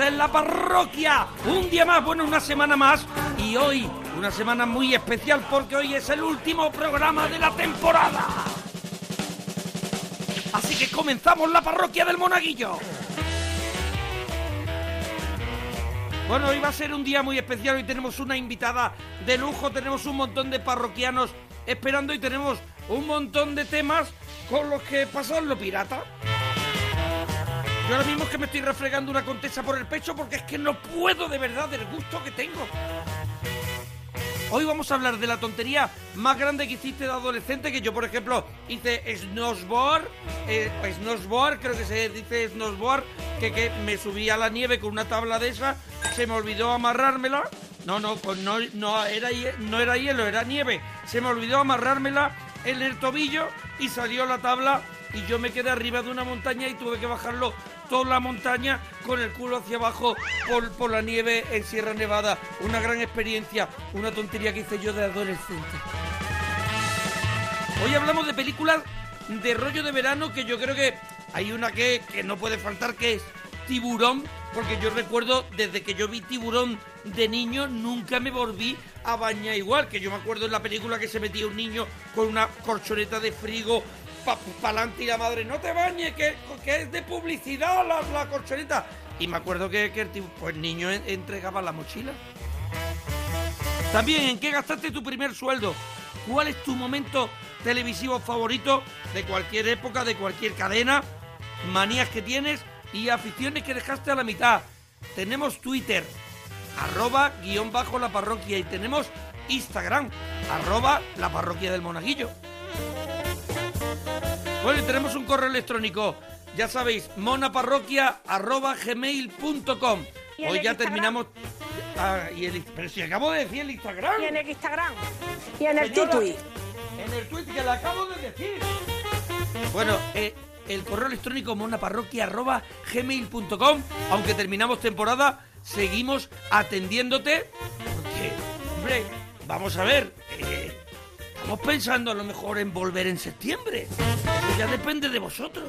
En la parroquia. Un día más, bueno, una semana más. Y hoy, una semana muy especial porque hoy es el último programa de la temporada. Así que comenzamos la parroquia del Monaguillo. Bueno, hoy va a ser un día muy especial. Hoy tenemos una invitada de lujo, tenemos un montón de parroquianos esperando y tenemos un montón de temas con los que pasan lo pirata. Yo ahora mismo es que me estoy refregando una contesa por el pecho porque es que no puedo de verdad del gusto que tengo. Hoy vamos a hablar de la tontería más grande que hiciste de adolescente, que yo, por ejemplo, hice snowboard, eh, snowboard, creo que se dice snowboard, que, que me subí a la nieve con una tabla de esa, se me olvidó amarrármela. No, no, pues no, no era hielo, era nieve. Se me olvidó amarrármela en el tobillo y salió la tabla y yo me quedé arriba de una montaña y tuve que bajarlo toda la montaña con el culo hacia abajo por, por la nieve en Sierra Nevada. Una gran experiencia, una tontería que hice yo de adolescente. Hoy hablamos de películas de rollo de verano que yo creo que hay una que, que no puede faltar que es Tiburón, porque yo recuerdo desde que yo vi Tiburón de niño nunca me volví a bañar igual, que yo me acuerdo en la película que se metía un niño con una corchoneta de frigo para adelante y la madre, no te bañes, que, que es de publicidad la, la. Y me acuerdo que, que el, tipo- pues, el niño en- entregaba la mochila. También, ¿en qué gastaste tu primer sueldo? ¿Cuál es tu momento televisivo favorito de cualquier época, de cualquier cadena? Manías que tienes y aficiones que dejaste a la mitad. Tenemos Twitter, arroba guion bajo la parroquia y tenemos Instagram, arroba la parroquia del monaguillo. Bueno, y tenemos un correo electrónico, ya sabéis, monaparroquia arroba gmail.com. ¿Y en Hoy ya Instagram? terminamos... Ah, y el, pero si acabo de decir el Instagram. Y en el Instagram. Y en el Titui. En el tweet que le acabo de decir. Bueno, eh, el correo electrónico monaparroquia.gmail.com Aunque terminamos temporada, seguimos atendiéndote. Porque, hombre, vamos a ver. eh, estamos pensando a lo mejor en volver en septiembre. Eso ya depende de vosotros.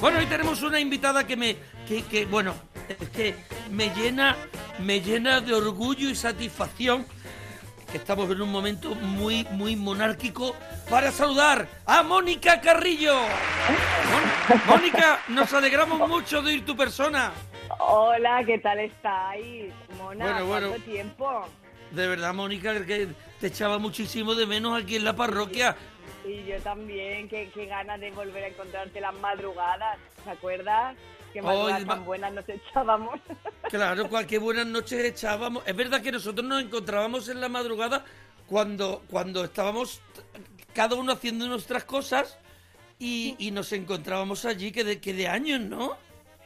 Bueno, hoy tenemos una invitada que me. que, que, bueno, es que me llena. me llena de orgullo y satisfacción. que Estamos en un momento muy, muy monárquico para saludar a Mónica Carrillo. Mónica, nos alegramos mucho de oír tu persona. Hola, ¿qué tal estáis? Mona, Bueno, bueno. ¿cuánto tiempo? De verdad, Mónica, que te echaba muchísimo de menos aquí en la parroquia. Y yo también, qué, qué ganas de volver a encontrarte las madrugadas, ¿te acuerdas? Qué madrugadas Ay, tan buenas nos echábamos. Claro, cualquier buenas noches echábamos. Es verdad que nosotros nos encontrábamos en la madrugada cuando, cuando estábamos cada uno haciendo nuestras cosas y, y nos encontrábamos allí que de, que de años, ¿no?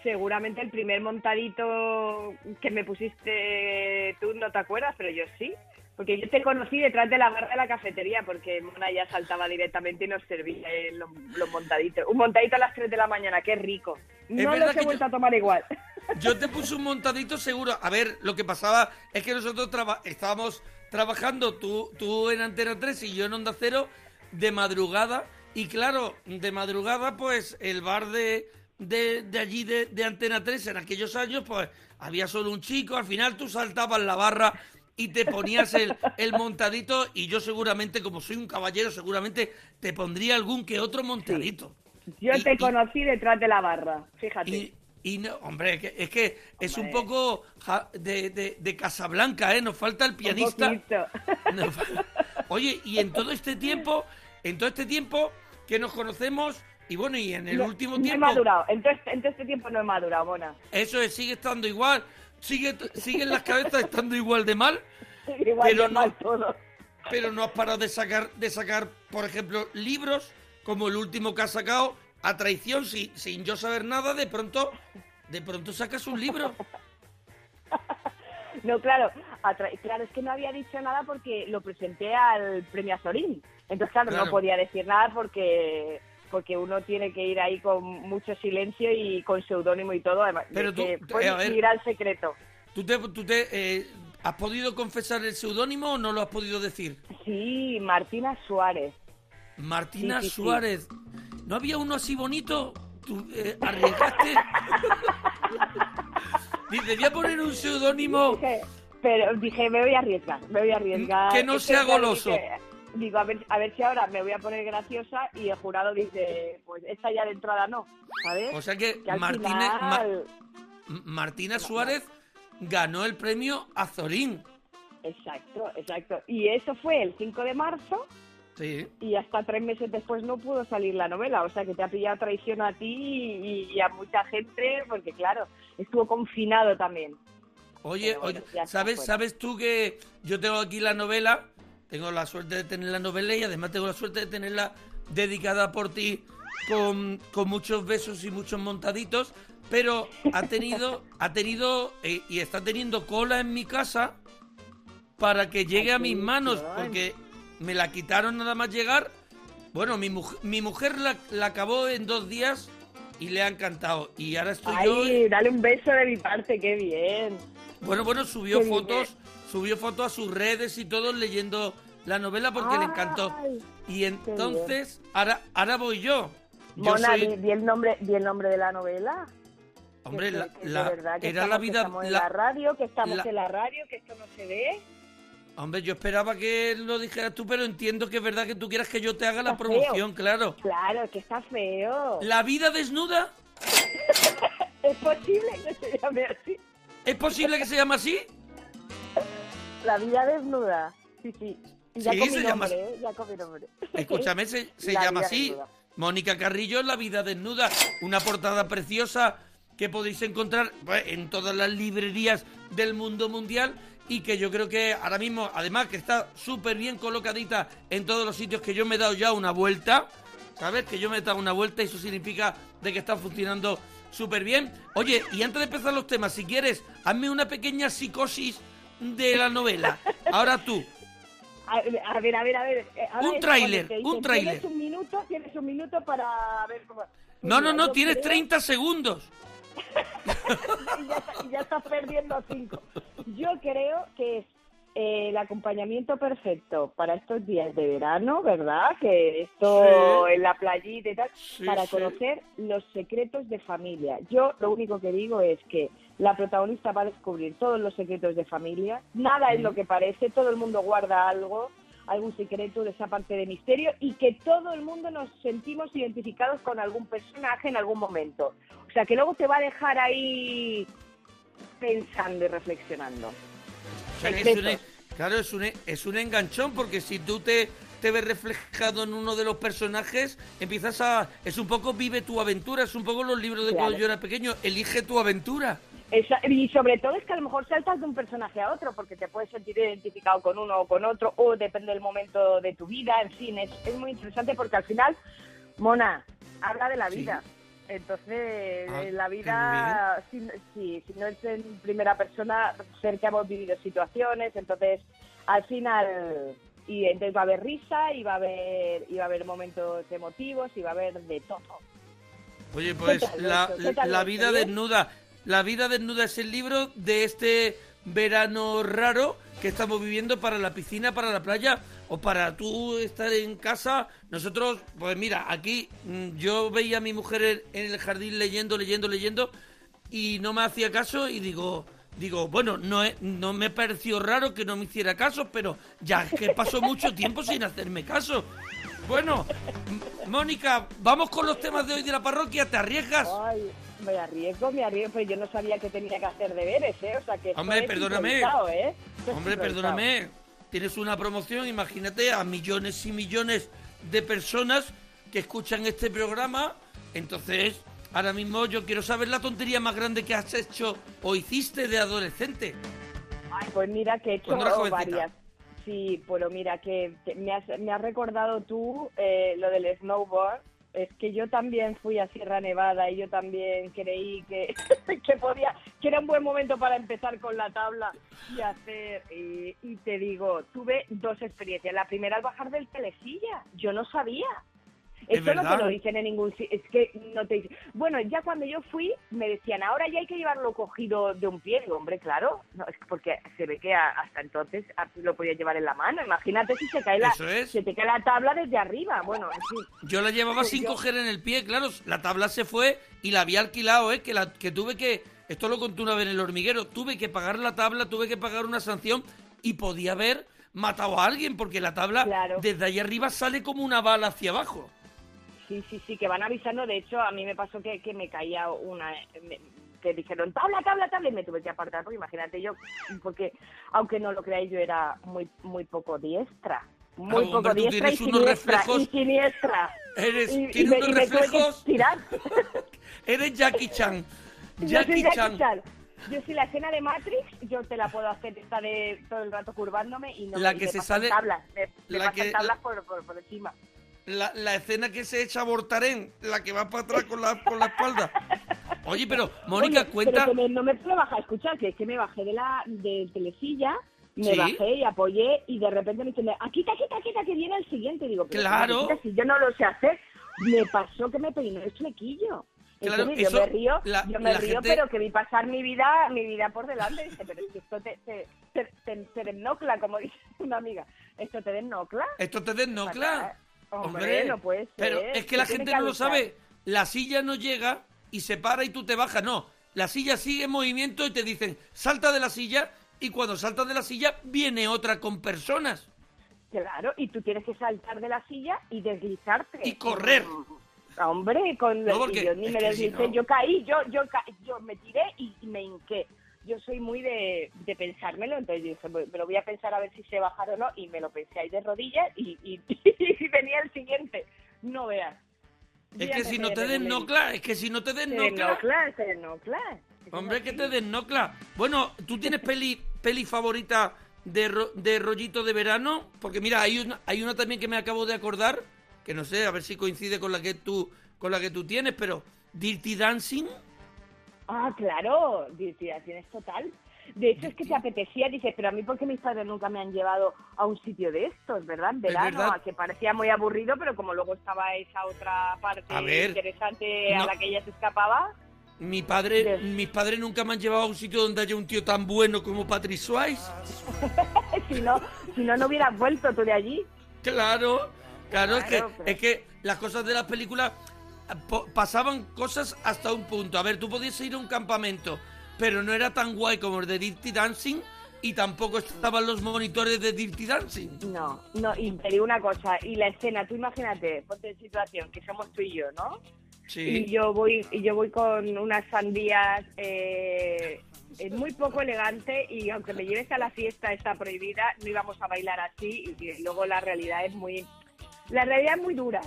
Seguramente el primer montadito que me pusiste tú no te acuerdas, pero yo sí. Porque yo te conocí detrás de la barra de la cafetería, porque Mona ya saltaba directamente y nos servía eh, los, los montaditos. Un montadito a las 3 de la mañana, qué rico. No los he vuelto yo- a tomar igual. Yo te puse un montadito seguro. A ver, lo que pasaba es que nosotros traba- estábamos trabajando, tú, tú en Antena 3 y yo en Onda Cero, de madrugada. Y claro, de madrugada, pues el bar de, de, de allí de, de Antena 3 en aquellos años, pues había solo un chico. Al final tú saltabas la barra y te ponías el, el montadito. Y yo seguramente, como soy un caballero, seguramente te pondría algún que otro montadito. Yo Y- te y- conocí detrás de la barra, fíjate. y, y no, hombre, que- es que es un poco de, de, de Casablanca, ¿eh? Nos falta el pianista. Nos Oye, y en todo este tiempo, en todo este tiempo, que nos conocemos y bueno, y en el No- último no tiempo... he madurado. En todo, este, en todo este tiempo no he madurado, Mona. Eso es, sigue estando igual, sigue, siguen las cabezas estando igual de mal, Igual Pero de no- mal todo. pero no has parado de sacar, de sacar, por ejemplo, libros, como el último que has sacado, a traición, sin, sin yo saber nada, de pronto, de pronto sacas un libro. No, claro, claro, es que no había dicho nada porque lo presenté al premio Azorín. Entonces, claro, Claro. no podía decir nada porque porque uno tiene que ir ahí con mucho silencio y con seudónimo y todo. Además, Pero tú- que tú- fue a ver. mi gran secreto. ¿Tú te, tú te eh, has podido confesar el seudónimo o no lo has podido decir? Sí, Martina Suárez. Martina Sí, sí, sí. Suárez. ¿No había uno así bonito? ¿Tú eh, arriesgaste? Dice, voy a poner un seudónimo. Dije, pero dije, me voy a arriesgar, me voy a arriesgar. Que no sea goloso. dije, digo, a ver, a ver si ahora me voy a poner graciosa y el jurado dice, pues esta ya de entrada no, ¿sabes? O sea que Martina, Ma- Suárez ganó el premio Azorín. Exacto, exacto. Y eso fue el 5 de marzo Sí. y hasta tres meses después no pudo salir la novela. O sea que te ha pillado traición a ti y, y a mucha gente porque, claro, estuvo confinado también. Oye, bueno, oye, ¿sabes, fuera. ¿sabes tú que yo tengo aquí la novela? Tengo la suerte de tener la novela y además tengo la suerte de tenerla dedicada por ti con, con muchos besos y muchos montaditos, pero ha tenido, ha tenido eh, y está teniendo cola en mi casa para que llegue a mis manos, porque me la quitaron nada más llegar. Bueno, mi, muj- mi mujer la, la acabó en dos días y le ha encantado. Y ahora estoy yo... Ay, dale un beso de mi parte, qué bien. Bueno, bueno, subió Qué fotos, subió fotos a sus redes y todo leyendo la novela porque le encantó. Y entonces, ahora, ahora voy yo. Yo Mona, soy, di el nombre, di el nombre de la novela. hombre, Que- la, que- que la- de verdad que era estamos- la que vida, estamos en la- la radio, que estamos la- en la radio, que esto no se ve. hombre, yo esperaba que lo dijeras tú, pero entiendo que es verdad que tú quieras que yo te haga la feo. promoción, claro. Claro, que está feo. La vida desnuda, ¿Es posible que se llame así? ¿es posible que se llame así? La vida desnuda. Sí, sí. Y ya Sí, con llama nombre, ¿eh? Ya con mi nombre. Escúchame, se, se La llama así. desnuda. Mónica Carrillo, La vida desnuda. Una portada preciosa que podéis encontrar pues, en todas las librerías del mundo mundial y que yo creo que ahora mismo, además que está súper bien colocadita en todos los sitios que yo me he dado ya una vuelta. ¿Sabes? Que yo me he dado una vuelta y eso significa de que está funcionando súper bien. Oye, y antes de empezar los temas, si quieres, hazme una pequeña psicosis de la novela. Ahora tú. A, a ver, a ver, a ver. eh, ahora Un tráiler, un tráiler. Tienes un minuto, tienes un minuto para ver cómo... No, no, no, tienes creo- 30 segundos. y ya, estás perdiendo cinco. Yo creo que es el acompañamiento perfecto para estos días de verano, ¿verdad? Que esto Sí. en la playita y tal, Sí, para sí. conocer los secretos de familia. Yo lo único que digo es que la protagonista va a descubrir todos los secretos de familia, nada es lo que parece, todo el mundo guarda algo algún secreto de esa parte de misterio y que todo el mundo nos sentimos identificados con algún personaje en algún momento. O sea, que luego te va a dejar ahí pensando y reflexionando. O sea, que es un, claro, es un, es un enganchón porque si tú te, te ves reflejado en uno de los personajes, empiezas a... Es un poco vive tu aventura, es un poco los libros de Claro. cuando yo era pequeño, elige tu aventura. Esa- y sobre todo es que a lo mejor saltas de un personaje a otro porque te puedes sentir identificado con uno o con otro o depende del momento de tu vida, en fin, es, es muy interesante porque al final, Mona, habla de la Sí. vida. Entonces, Ah, la vida, si, si, si no es en primera persona, ser que hemos vivido situaciones, entonces, al final, y entonces va a haber risa y va a haber, y va a haber momentos emotivos y va a haber de todo. Oye, pues ¿Qué tal la, la vida desnuda. La vida desnuda es el libro de este verano raro que estamos viviendo para la piscina, para la playa o para tú estar en casa. Nosotros, pues mira, aquí mm, yo veía a mi mujer en- el jardín leyendo, leyendo, leyendo y no me hacía caso y digo, digo, bueno, no, no me pareció raro que no me hiciera caso, pero ya es que pasó mucho tiempo sin hacerme caso. Bueno, Mónica, vamos con los temas de hoy de la parroquia, ¿te arriesgas? Ay, me arriesgo, me arriesgo, pero yo no sabía que tenía que hacer deberes, ¿eh? O sea que Hombre, perdóname. ¿eh? Hombre, perdóname, tienes una promoción, imagínate, a millones y millones de personas que escuchan este programa. Entonces, ahora mismo yo quiero saber la tontería más grande que has hecho o hiciste de adolescente. Ay, pues mira que he hecho eras jovencita. varias. Sí, pero mira que, que me, has, me has recordado tú eh, lo del snowboard. Es que yo también fui a Sierra Nevada y yo también creí que, que podía, que era un buen momento para empezar con la tabla y hacer. Y, te digo, tuve dos experiencias. La primera al bajar del telesilla. Yo no sabía. ¿Es Esto no te lo dicen en ningún sitio. Es que no te dicen. Bueno, ya cuando yo fui, me decían, ahora ya hay que llevarlo cogido de un pie. Digo, hombre, claro. No, es que porque se ve que a- hasta entonces lo podía llevar en la mano. Imagínate si se cae la, es. se te cae la tabla desde arriba. Bueno, en fin. Yo la llevaba Pues sin yo- coger en el pie, claro. La tabla se fue y la había alquilado, ¿eh? Que, la, que tuve que. Esto lo conté una vez en el hormiguero. Tuve que pagar la tabla, tuve que pagar una sanción y podía haber matado a alguien porque la tabla Claro. desde ahí arriba sale como una bala hacia abajo. Sí, sí, sí, que van avisando. De hecho, a mí me pasó que, que me caía una... me- que dijeron, tabla, tabla, tabla, y me tuve que apartar, porque imagínate yo, porque aunque no lo creáis, yo era muy muy poco diestra. Muy Ah, poco hombre, diestra y siniestra, reflejos- y siniestra. Eres, y, me, unos me reflejos. Eres Jackie Chan. Yo Jackie soy Chan. Yo soy la escena de Matrix, yo te la puedo hacer esta de todo el rato curvándome y no La me, que me se sale- tablas, me, me la pasan que- tablas por, por, por encima. La, la escena que se echa Bortarén, la que va para atrás con la, con la espalda. Oye, pero, Mónica, Oye, cuenta. Pero que me- no me puedo bajar, escucha, que es que me bajé de la de telesilla, me Sí. bajé y apoyé y de repente me dicen, aquí, quita, quita, quita, que viene el siguiente. Digo, pero Claro. si yo no lo sé hacer, me pasó que me peinó el flequillo. Claro, eso, yo me río, la- yo me río, gente- pero que vi pasar mi vida, mi vida por delante. Dice, pero es que esto te, te, te, te, te desnocla, como dice una amiga. ¿Esto te desnocla? Esto te desnocla. Hombre, no puede ser. Pero es que la gente que no lo sabe. La silla no llega y se para y tú te bajas. No, la silla sigue en movimiento y te dicen, salta de la silla y cuando saltas de la silla viene otra con personas. Claro, y tú tienes que saltar de la silla y deslizarte. Y correr. Mm, Hombre, con No, porque y yo ni me si deslicé, no- yo caí, yo yo ca- yo me tiré y, y me hinqué. Yo soy muy de, de pensármelo, entonces dije, "Bueno, me lo voy a pensar a ver si sé bajar o no, y me lo pensé ahí de rodillas y, y, y venía el siguiente. No veas. Es que si no te de desnocla, es que si no te Se desnocla... desnocla, se desnocla. Eso Hombre, es que te desnocla. Bueno, ¿tú tienes peli, peli favorita de, ro- de rollito de verano? Porque mira, hay una, hay una también que me acabo de acordar, que no sé, a ver si coincide con la que tú, con la que tú tienes, pero Dirty Dancing. Ah, claro, divertida tienes total. De hecho, es que te apetecía, dices, pero a mí porque mis padres nunca me han llevado a un sitio de estos, ¿verdad? En verano, verdad. que parecía muy aburrido, pero como luego estaba esa otra parte A ver, interesante no. a la que ella se escapaba, Mi padre, De- mis padres nunca me han llevado a un sitio donde haya un tío tan bueno como Patrick Swayze. si no, si no, no hubieras vuelto tú de allí. Claro, claro, es, que, Claro, pero- es que las cosas de las películas pasaban cosas hasta un punto. A ver, tú podías ir a un campamento, pero no era tan guay como el de Dirty Dancing y tampoco estaban los monitores de Dirty Dancing. No, no, y te digo una cosa, y la escena, tú imagínate, ponte en situación, que somos tú y yo, ¿no? Y Sí. yo voy y yo voy con unas sandías eh, eh, muy poco elegante y aunque me lleves a la fiesta está prohibida, no íbamos a bailar así y, y luego la realidad es muy la realidad es muy dura.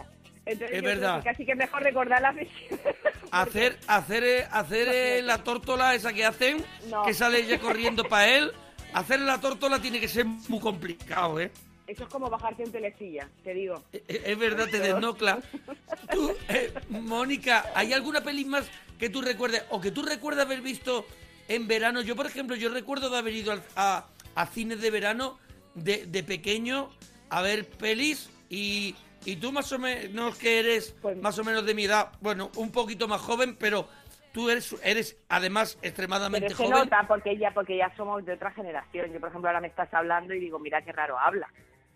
Entonces Es verdad. que casi que es mejor recordar la fecha. Hacer, hacer, eh, hacer eh, la tórtola esa que hacen, No. que sale ella corriendo para él. Hacer la tórtola tiene que ser muy complicado, ¿eh? Eso es como bajarte en telesilla, te digo. Eh, eh, Es verdad, te desnocla. Tú, eh, Mónica, ¿hay alguna peli más que tú recuerdes o que tú recuerdas haber visto en verano? Yo, por ejemplo, yo recuerdo de haber ido a, a cines de verano de, de pequeño a ver pelis y, y tú más o menos que eres Pues- más o menos de mi edad, bueno, un poquito más joven, pero tú eres, eres además extremadamente Pero se joven. nota porque ya porque ya somos de otra generación. Yo, por ejemplo, ahora me estás hablando y digo, mira qué raro habla.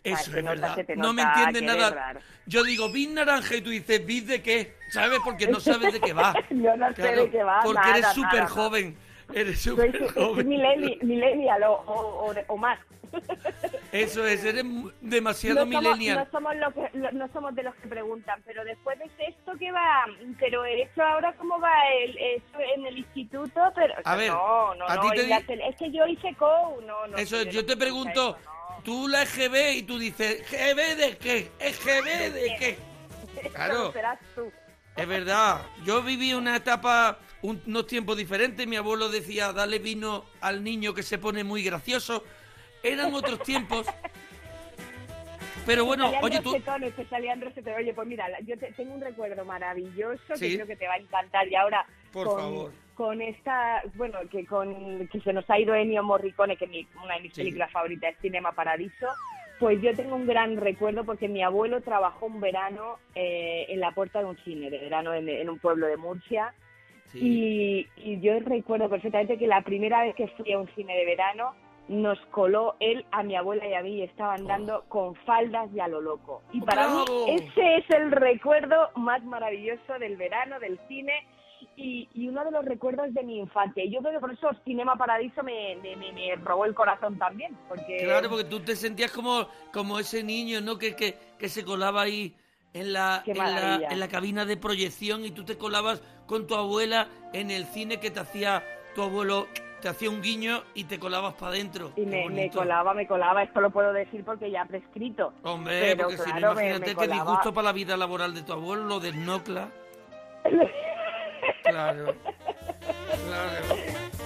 Eso es verdad. No me entiendes nada. Yo digo, vid naranja y tú dices, vid de qué, ¿sabes? Porque no sabes de qué va. Yo no sé de qué va, Porque nada, eres súper joven. Eres súper joven. millenni- millennial o, o, más. Eso es, eres demasiado no somos, millennial. no somos lo que- lo- no somos de los que preguntan, pero después de esto que va, pero eso ahora cómo va el, eso en el instituto, pero A ver, no, no, a no, ti te la es que yo hice co, no, no. Eso es, yo lo te pregunto, eso, no. tú la EGB y tú dices, ¿GB de qué? ¿EGB de qué? Claro. Solo serás tú. Es verdad, yo viví una etapa, un- unos tiempos diferentes. Mi abuelo decía, dale vino al niño que se pone muy gracioso. Eran otros tiempos. Pero bueno, oye tú, te salían. Oye, pues mira, yo te- tengo un recuerdo maravilloso Sí. que creo que te va a encantar. Y ahora, Por con, favor. con esta, bueno, que con que se nos ha ido Ennio Morricone, que mi- una de mis Sí. películas favoritas es Cinema Paradiso, pues yo tengo un gran recuerdo porque mi abuelo trabajó un verano eh, en la puerta de un cine, de verano en, en un pueblo de Murcia. Sí. Y, y yo recuerdo perfectamente que la primera vez que fui a un cine de verano nos coló él a mi abuela y a mí y estaban dando con faldas y a lo loco. Y para. ¡Bravo! mí ese es el recuerdo más maravilloso del verano, del cine y, y uno de los recuerdos de mi infancia. Y yo creo que por eso Cinema Paradiso me, me, me- me robó el corazón también. Porque Claro, porque tú te sentías como, como ese niño, ¿no? Que, que, que se colaba ahí en la, en, la, en la cabina de proyección y tú te colabas con tu abuela en el cine que te hacía tu abuelo, te hacía un guiño y te colabas para adentro. y me, colaba, me colaba. Esto lo puedo decir porque ya ha prescrito. Hombre, Pero porque si no, claro, imagínate qué disgusto para la vida laboral de tu abuelo, lo desnocla. Claro. Claro.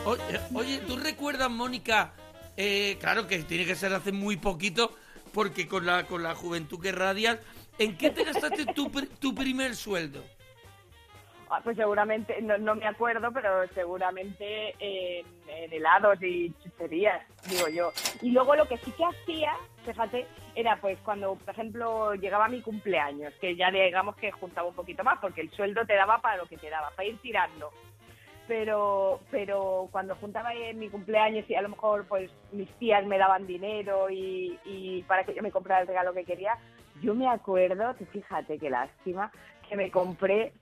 Oye, oye, ¿tú recuerdas, Mónica? Eh, claro que tiene que ser hace muy poquito, porque con la, con la juventud que radias, ¿en qué te gastaste tu, tu primer sueldo? Ah, Pues seguramente, no, no me acuerdo, pero seguramente en, en helados y chucherías, digo yo. Y luego lo que sí que hacía, fíjate, era pues cuando, por ejemplo, llegaba mi cumpleaños, que ya digamos que juntaba un poquito más, porque el sueldo te daba para lo que te daba, para ir tirando. Pero, pero cuando juntaba en mi cumpleaños y a lo mejor pues mis tías me daban dinero y, y para que yo me comprara el regalo que quería, yo me acuerdo, fíjate qué lástima, que me compré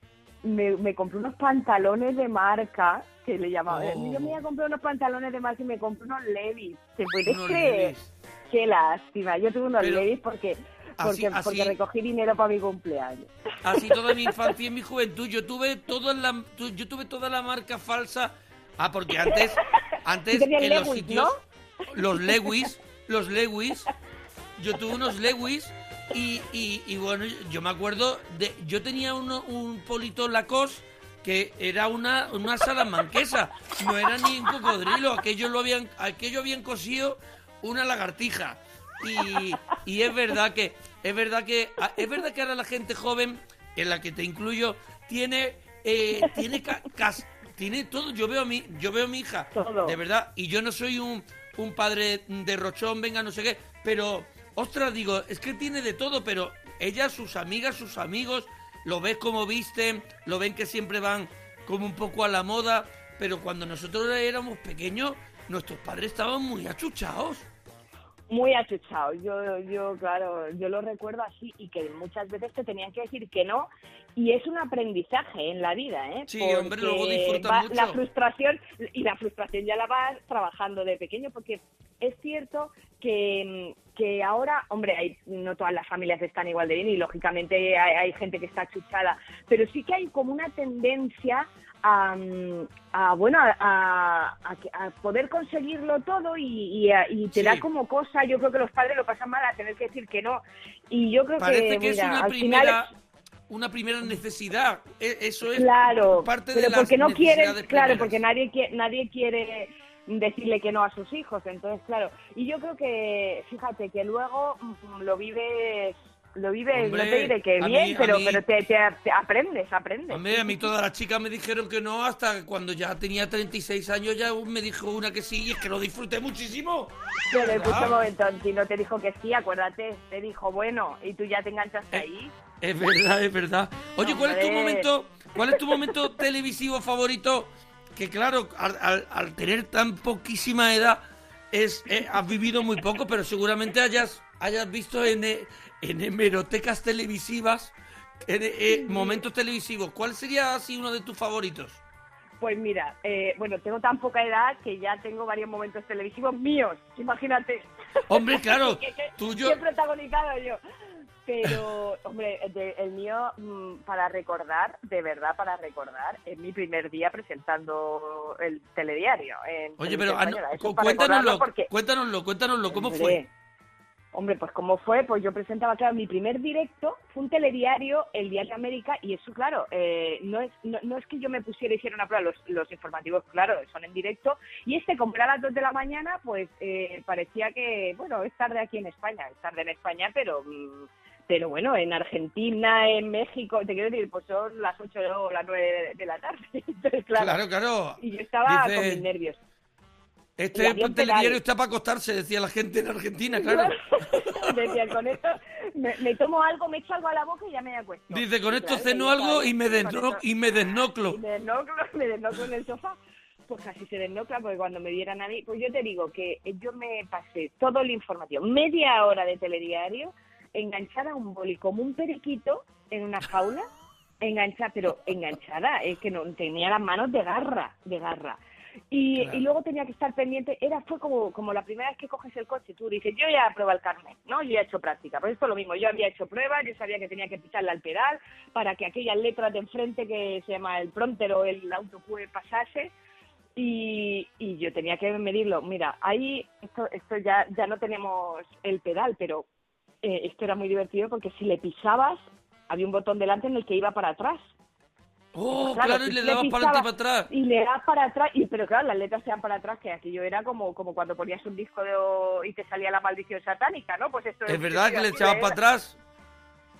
me, me compré unos pantalones de marca que le llamaba. Oh. Yo me iba a comprar unos pantalones de marca y me compré unos Levis. ¿Te puedes Unos creer? Levi's. Qué lástima. Yo tuve unos Pero Levis porque porque, así- porque recogí dinero para mi cumpleaños. Así toda mi infancia y mi juventud. Yo tuve toda la, yo tuve toda la marca falsa. Ah, porque antes, antes en los Lewis, sitios, los Lewis, los Lewis, yo tuve unos Lewis y, y, y bueno, yo me acuerdo de, yo tenía uno, un polito Lacoste que era una, una salamanquesa, no era ni un cocodrilo, aquello lo habían, aquello habían cosido una lagartija. Y, y es verdad que, es verdad que, ah, es verdad que ahora la gente joven, en la que te incluyo, tiene, eh, tiene ca- cas- tiene todo. Yo veo a mi, yo veo a mi hija, Todo. de verdad, y yo no soy un, un padre de rochón, venga, no sé qué, pero, ostras, digo, es que tiene de todo, pero ella, sus amigas, sus amigos, lo ves como visten, lo ven que siempre van como un poco a la moda, pero cuando nosotros éramos pequeños, nuestros padres estaban muy achuchados. Muy achuchado. Yo, yo, claro, yo lo recuerdo así y que muchas veces te tenían que decir que no. Y es un aprendizaje en la vida, ¿eh? Sí, hombre, luego va- mucho. La frustración, y la frustración ya la vas trabajando de pequeño, porque es cierto que, que ahora, hombre, hay, no todas las familias están igual de bien y lógicamente hay, hay gente que está achuchada, pero sí que hay como una tendencia a, a, bueno a, a- poder conseguirlo todo y, y, a- y te Sí. da como cosa yo creo que los padres lo pasan mal a tener que decir que no y yo creo Parece que, que es una al primera, final una primera necesidad. E- Eso es claro parte pero de las porque no quieren claro porque nadie quiere nadie quiere decirle que no a sus hijos entonces claro y yo creo que fíjate que luego mm, lo vives lo vives Hombre, no te diré que bien mí- pero mí- pero te, te- te aprendes aprendes Hombre, a mí todas las chicas me dijeron que no, hasta cuando ya tenía 36 años ya me dijo una que sí y es que lo disfruté muchísimo. Pero escucha Ah. un momento, si no te dijo que sí, acuérdate, te dijo bueno, y tú ya te enganchaste Eh, ahí. Es verdad, es verdad. Oye, ¿cuál es tu momento, cuál es tu momento televisivo favorito? Que claro, al, al- al tener tan poquísima edad, es, eh, has vivido muy poco, pero seguramente hayas, hayas visto en, eh, en hemerotecas televisivas, en, eh, momentos televisivos. ¿Cuál sería así uno de tus favoritos? Pues mira, eh, bueno, tengo tan poca edad que ya tengo varios momentos televisivos míos, imagínate. Hombre, claro, Que- que- tuyo. que he protagonizado yo. Pero, hombre, de- el mío, mm, para recordar, de verdad para recordar, es mi primer día presentando el telediario. en Oye, pero ah, no, cuéntanoslo, porque, cuéntanoslo, cuéntanoslo, ¿cómo hombre, fue? Hombre, pues ¿cómo fue? Pues yo presentaba, claro, mi primer directo fue un telediario, el Día de América, y eso, claro, eh, no, es, no, no es que yo me pusiera y hiciera una prueba, los, los informativos, claro, son en directo, y este, como era a las 2 de la mañana, pues eh, parecía que, bueno, es tarde aquí en España, es tarde en España, pero... mm, pero bueno, en Argentina, en México, te quiero decir, pues son las 8 o las 9 de, de la tarde. Entonces, claro, Claro, claro. y yo estaba Dice, con mis nervios. Este telediario está para acostarse, decía la gente en Argentina, claro. Decía, con esto me, me tomo algo, me echo algo a la boca y ya me acuesto. Dice, con esto claro, ceno algo y me, desno- y me desnoclo. y me desnoclo, me desnoclo en el sofá. Pues así se desnocla, porque cuando me vieran a mí, pues yo te digo que yo me pasé todo el informativo, media hora de telediario, enganchada a un boli como un periquito en una jaula, enganchada, pero enganchada, es que no tenía las manos de garra, de garra. Y, Claro. y luego tenía que estar pendiente, era fue como, como la primera vez que coges el coche, tú dices, yo ya prueba el carnet, ¿no? Yo ya he hecho práctica, pues esto es lo mismo, yo había hecho pruebas, yo sabía que tenía que pisarle al pedal para que aquellas letras de enfrente que se llama el prompter o el autocue pasase, y, y yo tenía que medirlo. Mira, ahí esto, esto ya, ya no tenemos el pedal, pero eh, esto era muy divertido porque si le pisabas, había un botón delante en el que iba para atrás. Oh, Claro, claro, y le dabas para adelante y para atrás. Y le das para atrás, y, pero claro, las letras sean para atrás, que aquello era como, como cuando ponías un disco de, y te salía la maldición satánica, ¿no? Pues esto Es verdad que le echabas para atrás.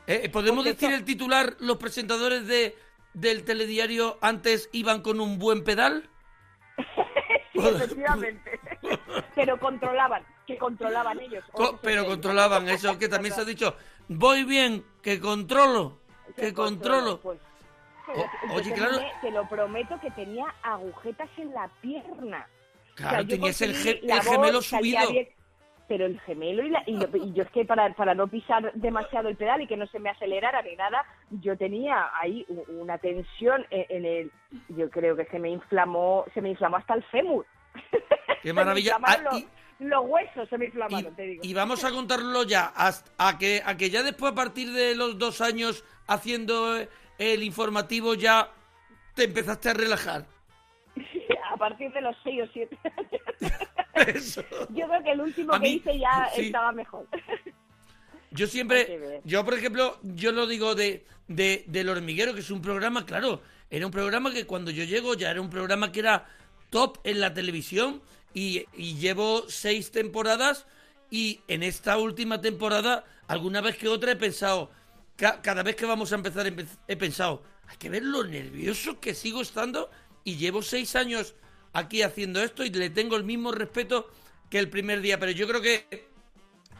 Eh, ¿Podemos Porque decir el titular? ¿Los presentadores de, del telediario antes iban con un buen pedal? Sí, efectivamente. pero controlaban, que controlaban ellos. Co- se pero controlaban eso que también se ha dicho. Voy bien, que controlo, que controlo. Pues, O- yo oye, te claro. Te lo prometo que tenía agujetas en la pierna. Claro, yo tenías el, ge- voz, gemelo salía subido. bien, pero el gemelo y, la- y, lo- y yo es que para, para no pisar demasiado el pedal y que no se me acelerara ni nada, yo tenía ahí una tensión en, en el, yo creo que se me inflamó, se me inflamó hasta el fémur. Qué maravilla. Ah, los, los huesos se me Y, inflamaron, te digo. y vamos a contarlo ya, hasta a que, a que ya después, a partir de los dos años haciendo eh, el informativo, ya te empezaste a relajar. a partir de los 6 o 7 años. Eso. Yo creo que el último que hice ya sí. estaba mejor. Yo siempre, yo por ejemplo, yo lo digo de, de del hormiguero, que es un programa, claro, era un programa que cuando yo llego ya era un programa que era top en la televisión y, y llevo seis temporadas y en esta última temporada, alguna vez que otra he pensado, ca- cada vez que vamos a empezar empe- he pensado, hay que ver lo nervioso que sigo estando y llevo seis años aquí haciendo esto y le tengo el mismo respeto que el primer día, pero yo creo que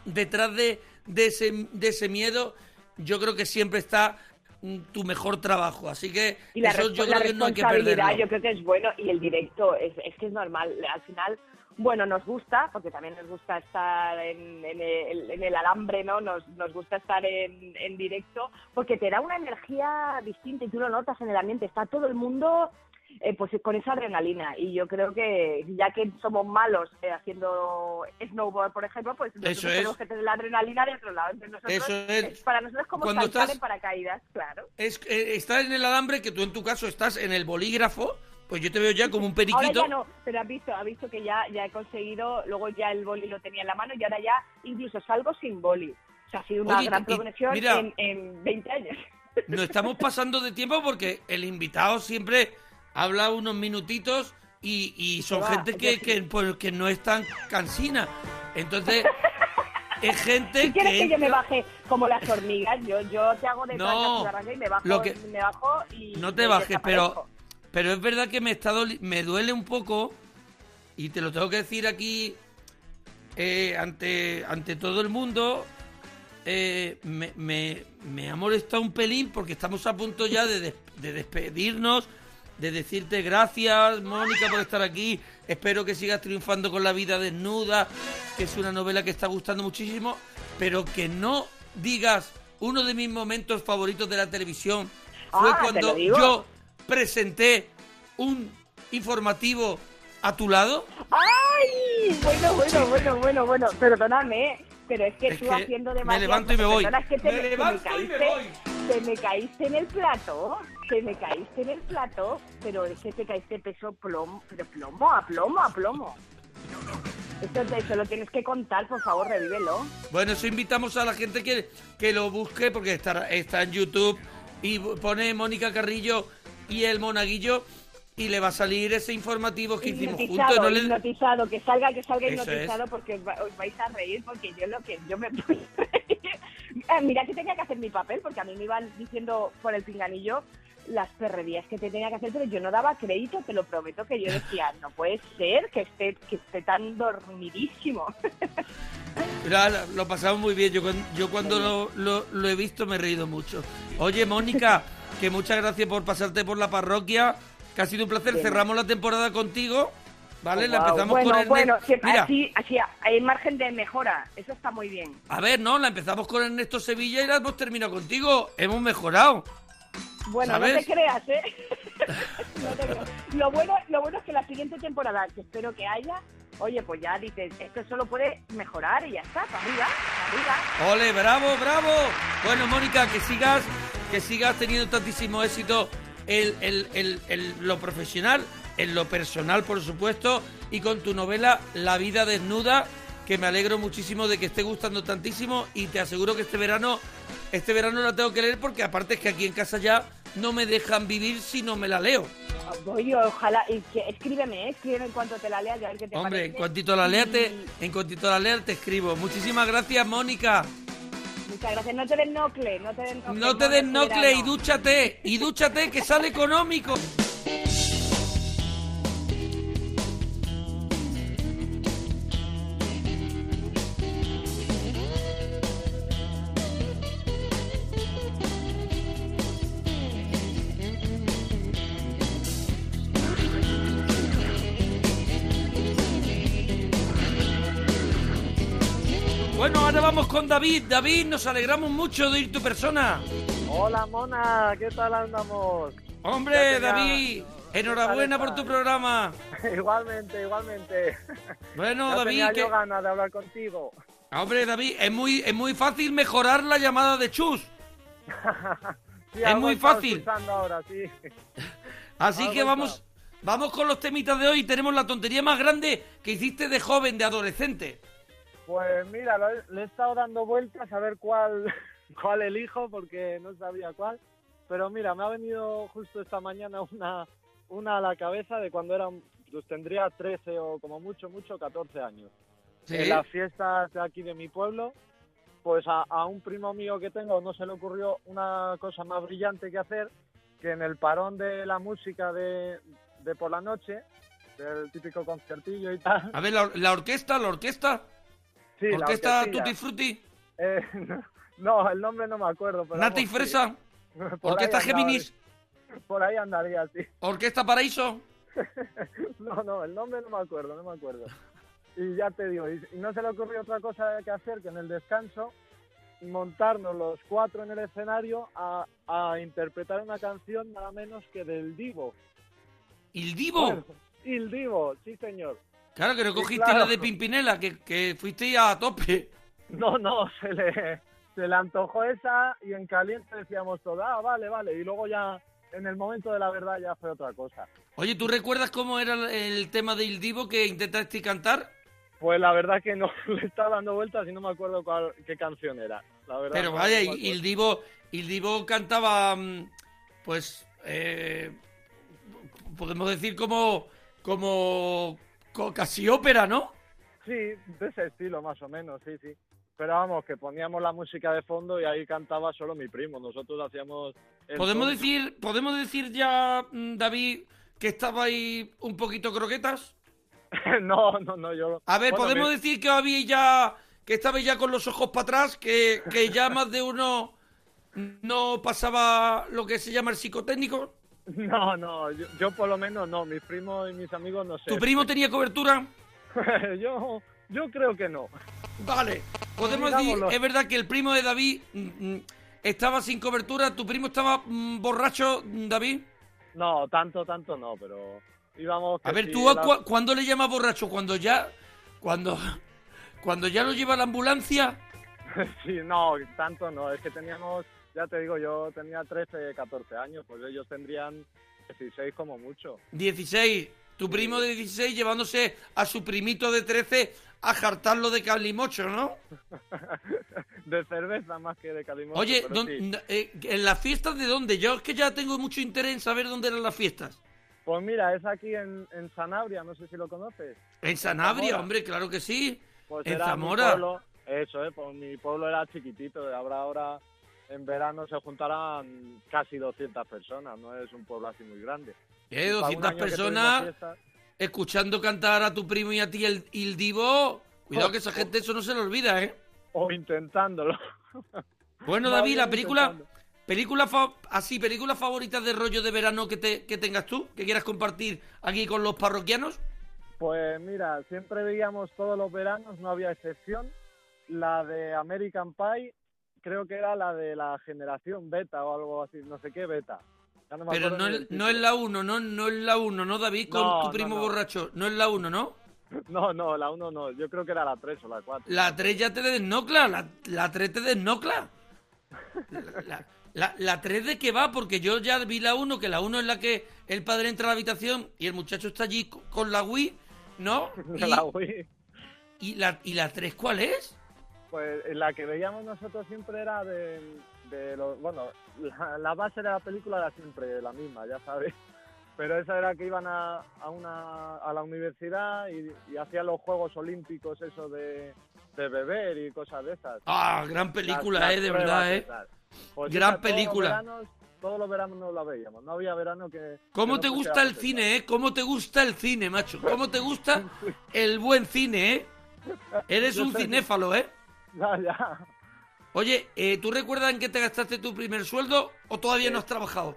detrás de, de, ese, de ese miedo, yo creo que siempre está mm, tu mejor trabajo. Así que Y la, eso yo creo que no hay que perderlo. yo creo que es bueno y el directo es, es que es normal. Al final, bueno, nos gusta, porque también nos gusta estar en, en el, en el alambre, ¿no? Nos, nos gusta estar en, en directo, porque te da una energía distinta y tú lo notas en el ambiente. Está todo el mundo eh, pues con esa adrenalina y yo creo que ya que somos malos eh, haciendo snowboard por ejemplo pues nosotros es. tenemos que tener la adrenalina de otro lado Entonces nosotros, Eso es. para nosotros es como Cuando saltar estás- en paracaídas claro Es, eh, estar en el alambre, que tú en tu caso estás en el bolígrafo, pues yo te veo ya como un Ahora periquito. ya no, pero has visto, has visto que ya, ya he conseguido, luego ya el boli lo tenía en la mano y ahora ya incluso salgo sin boli. O sea, ha sido una Oye, gran progresión mira- en, en 20 años. Nos estamos pasando de tiempo porque el invitado siempre habla unos minutitos y, y son va, gente que, sí. que, pues, que no es tan cansina. Entonces, es gente quieres que... que yo me baje como las hormigas, yo, yo te hago de No, y me bajo, lo que- me bajo y No te bajes, pero. Pero es verdad que me, está me duele un poco y te lo tengo que decir aquí eh, ante, ante todo el mundo. eh, me, me, me ha molestado un pelín porque estamos a punto ya de, des- de despedirnos, de decirte gracias, Mónica, por estar aquí. Espero que sigas triunfando con La vida desnuda, que es una novela que está gustando muchísimo, pero que no digas uno de mis momentos favoritos de la televisión fue Ah, cuando yo presenté un informativo a tu lado. ¡Ay! Bueno, bueno, bueno, bueno, bueno, perdóname, ¿eh? pero es que Es tú que haciendo me demasiado... levanto y me voy. Es que te, Me levanto y me caíste, voy. te me caíste en el plato, te me caíste en el plato, pero es que te caíste peso plomo, pero plomo, a plomo, a plomo. Esto te, se lo tienes que contar, por favor, revívelo. Bueno, eso invitamos a la gente que, que lo busque porque está, está en YouTube y pone Mónica Carrillo y el Monaguillo y le va a salir ese informativo que hicimos juntos. No le- hipnotizado, que salga, que salga Eso hipnotizado porque os, va- os vais a reír porque yo lo que yo me puse. Ah, Mira que tenía que hacer mi papel porque a mí me iban diciendo por el pinganillo las perrerías que te tenía que hacer, pero yo no daba crédito, te lo prometo que yo decía, no puede ser que esté, que esté tan dormidísimo. La- la- lo pasamos muy bien. Yo, yo cuando lo, lo- lo he visto me he reído mucho. Oye, Mónica, que muchas gracias por pasarte por la parroquia. Que ha sido un placer. Bien. Cerramos la temporada contigo. ¿Vale? La Guau. empezamos bueno, con Ernest. bueno, Mira, así, así hay margen de mejora, eso está muy bien. a ver, no, la empezamos con Ernesto Sevilla y la hemos terminado contigo. Hemos mejorado. Bueno, no te creas, ¿eh? No te creas. Lo bueno, lo bueno es que la siguiente temporada, que espero que haya, oye, pues ya dices, esto solo puede mejorar y ya está, para arriba, para arriba. Ole, bravo, bravo. Bueno, Mónica, que sigas, que sigas teniendo tantísimo éxito en lo profesional, en lo personal, por supuesto, y con tu novela La vida desnuda, que me alegro muchísimo de que esté gustando tantísimo y te aseguro que este verano, este verano la tengo que leer porque aparte es que aquí en casa ya no me dejan vivir si no me la leo. Oye, ojalá, y que, escríbeme, ¿eh? escríbeme en cuanto te la leas y a ver qué te Hombre, parece. en cuantito la lea te, en cuantito la lea te escribo. Muchísimas gracias, Mónica. Muchas gracias, no te des nocle, no te des nocle. No te des este nocle y dúchate, y dúchate que sale económico. Vamos con David. David, nos alegramos mucho de ir tu persona. Hola Mona, ¿qué tal andamos? Hombre, David, enhorabuena por tu programa. igualmente, igualmente. Bueno, ya David, tenía que... yo ganas de hablar contigo. Hombre, David, es muy, es muy fácil mejorar la llamada de Chus. Sí, Es muy fácil. escuchando ahora, sí. Así Algo que vamos, vamos con los temitas de hoy. Tenemos la tontería más grande que hiciste de joven, de adolescente. Pues mira, le he estado dando vueltas a ver cuál, cuál elijo porque no sabía cuál. Pero mira, me ha venido justo esta mañana una, una a la cabeza de cuando era, pues tendría 13 o como mucho, mucho 14 años. ¿Sí? en las fiestas de aquí de mi pueblo, pues a, a un primo mío que tengo no se le ocurrió una cosa más brillante que hacer que en el parón de la música de, de por la noche, del típico concertillo y tal. A ver, la, la orquesta, la orquesta. Sí, orquesta. Tutti Frutti. Eh, no, el nombre no me acuerdo. Pero Nata y vamos, sí. Fresa. Por Orquesta Géminis. Por ahí andaría, sí. Orquesta Paraíso. No, no, el nombre no me acuerdo, no me acuerdo. Y ya te digo, y, no se le ocurrió otra cosa que hacer que en el descanso montarnos los cuatro en el escenario a, a interpretar una canción nada menos que del Divo. ¿Il Divo? Il Divo, sí señor. Claro que no sí, cogiste claro. la de Pimpinela, que, que fuiste a tope. No, no, se le, se le antojó esa y en caliente decíamos todo, ah, vale, vale. Y luego ya, en el momento de la verdad, ya fue otra cosa. Oye, ¿tú recuerdas cómo era el- tema de Il Divo que intentaste cantar? Pues la verdad que no le estaba dando vueltas y no me acuerdo cuál, qué canción era. La verdad, Pero vaya, no Il. Divo, Il Divo cantaba, mm, pues, eh, podemos decir como, como, co- casi ópera, ¿no? Sí, de ese estilo más o menos, sí, sí. Pero vamos, que poníamos la música de fondo y ahí cantaba solo mi primo. Nosotros hacíamos... Podemos tonto. decir, podemos decir ya, mm, David, que estaba ahí un poquito croquetas. no, no, no, yo... A ver, bueno, podemos decir que había ya, que estabais ya con los ojos para atrás, que, que ya más de uno no pasaba lo que se llama el psicotécnico. No, no, yo, yo por lo menos no. Mis primos y mis amigos no sé. ¿Tu primo tenía cobertura? yo, yo creo que no. Vale, podemos decir, es verdad que el primo de David mm, mm, estaba sin cobertura, tu primo estaba mm, borracho, David. No, tanto, tanto no, pero íbamos... A ver, sí, tú a la- cua- ¿cuándo le llamas borracho? Cuando ya, cuando, cuando ya lo lleva la ambulancia. sí, no, tanto no. Es que teníamos, ya te digo, yo tenía 13, 14 años, pues ellos tendrían 16 como mucho. 16. Tu primo de 16 llevándose a su primito de 13 a jartarlo de calimocho, ¿no? de cerveza más que de calimocho. Oye, pero ¿dón- sí. n- eh, ¿en las fiestas de dónde? Yo es que ya tengo mucho interés en saber dónde eran las fiestas. Pues mira, es aquí en, en Sanabria, no sé si lo conoces. En Sanabria, hombre, claro que sí. Pues en Zamora. pueblo, eso, eh, pues mi pueblo era chiquitito, habrá ahora en verano se juntarán casi 200 personas, no es un pueblo así muy grande. Eh, un 200 año que tuvimos personas escuchando cantar a tu primo y a ti el, el divo. Cuidado que esa gente eso no se le olvida, ¿eh? o intentándolo. Bueno, David, la película, intentando. película así, películas favoritas de rollo de verano que, te, que tengas tú, que quieras compartir aquí con los parroquianos. Pues mira, siempre veíamos todos los veranos, no había excepción. La de American Pie, creo que era la de la generación beta o algo así, no sé qué beta. Ya me Pero no del no es la 1, no, no es la 1, ¿no, David? Con No, tu no, primo no. borracho. No es la 1, ¿no? No, no, la 1 no, yo creo que era la 3 o la 4. La 3 ya te desnocla, la, la 3 te desnocla. La, la, la 3 de qué va, porque yo ya vi la 1, que la 1 es la que el padre entra a la habitación y el muchacho está allí co- con la Wii, ¿no? Y La Wii. y la, y la 3 cuál es? Pues la que veíamos nosotros siempre era de, de los, bueno, la, la base de la película era siempre la misma, ya sabes. Pero esa era que iban a, a una, a la universidad y, y hacían los Juegos Olímpicos, eso de, de beber y cosas de esas. Ah, gran película, Las- las eh, de pruebas verdad, eh. Pues Gran esa, todos los película. veranos- Todos los veranos no la veíamos, no había verano que... ¿Cómo que no te gusta pusiéramos el cine, eh? ¿Cómo te gusta el cine, macho? ¿Cómo te gusta el buen cine, eh? Eres un cinéfalo, ¿eh? Ya, ya. Oye, eh, ¿tú recuerdas en qué te gastaste tu primer sueldo o todavía no has trabajado?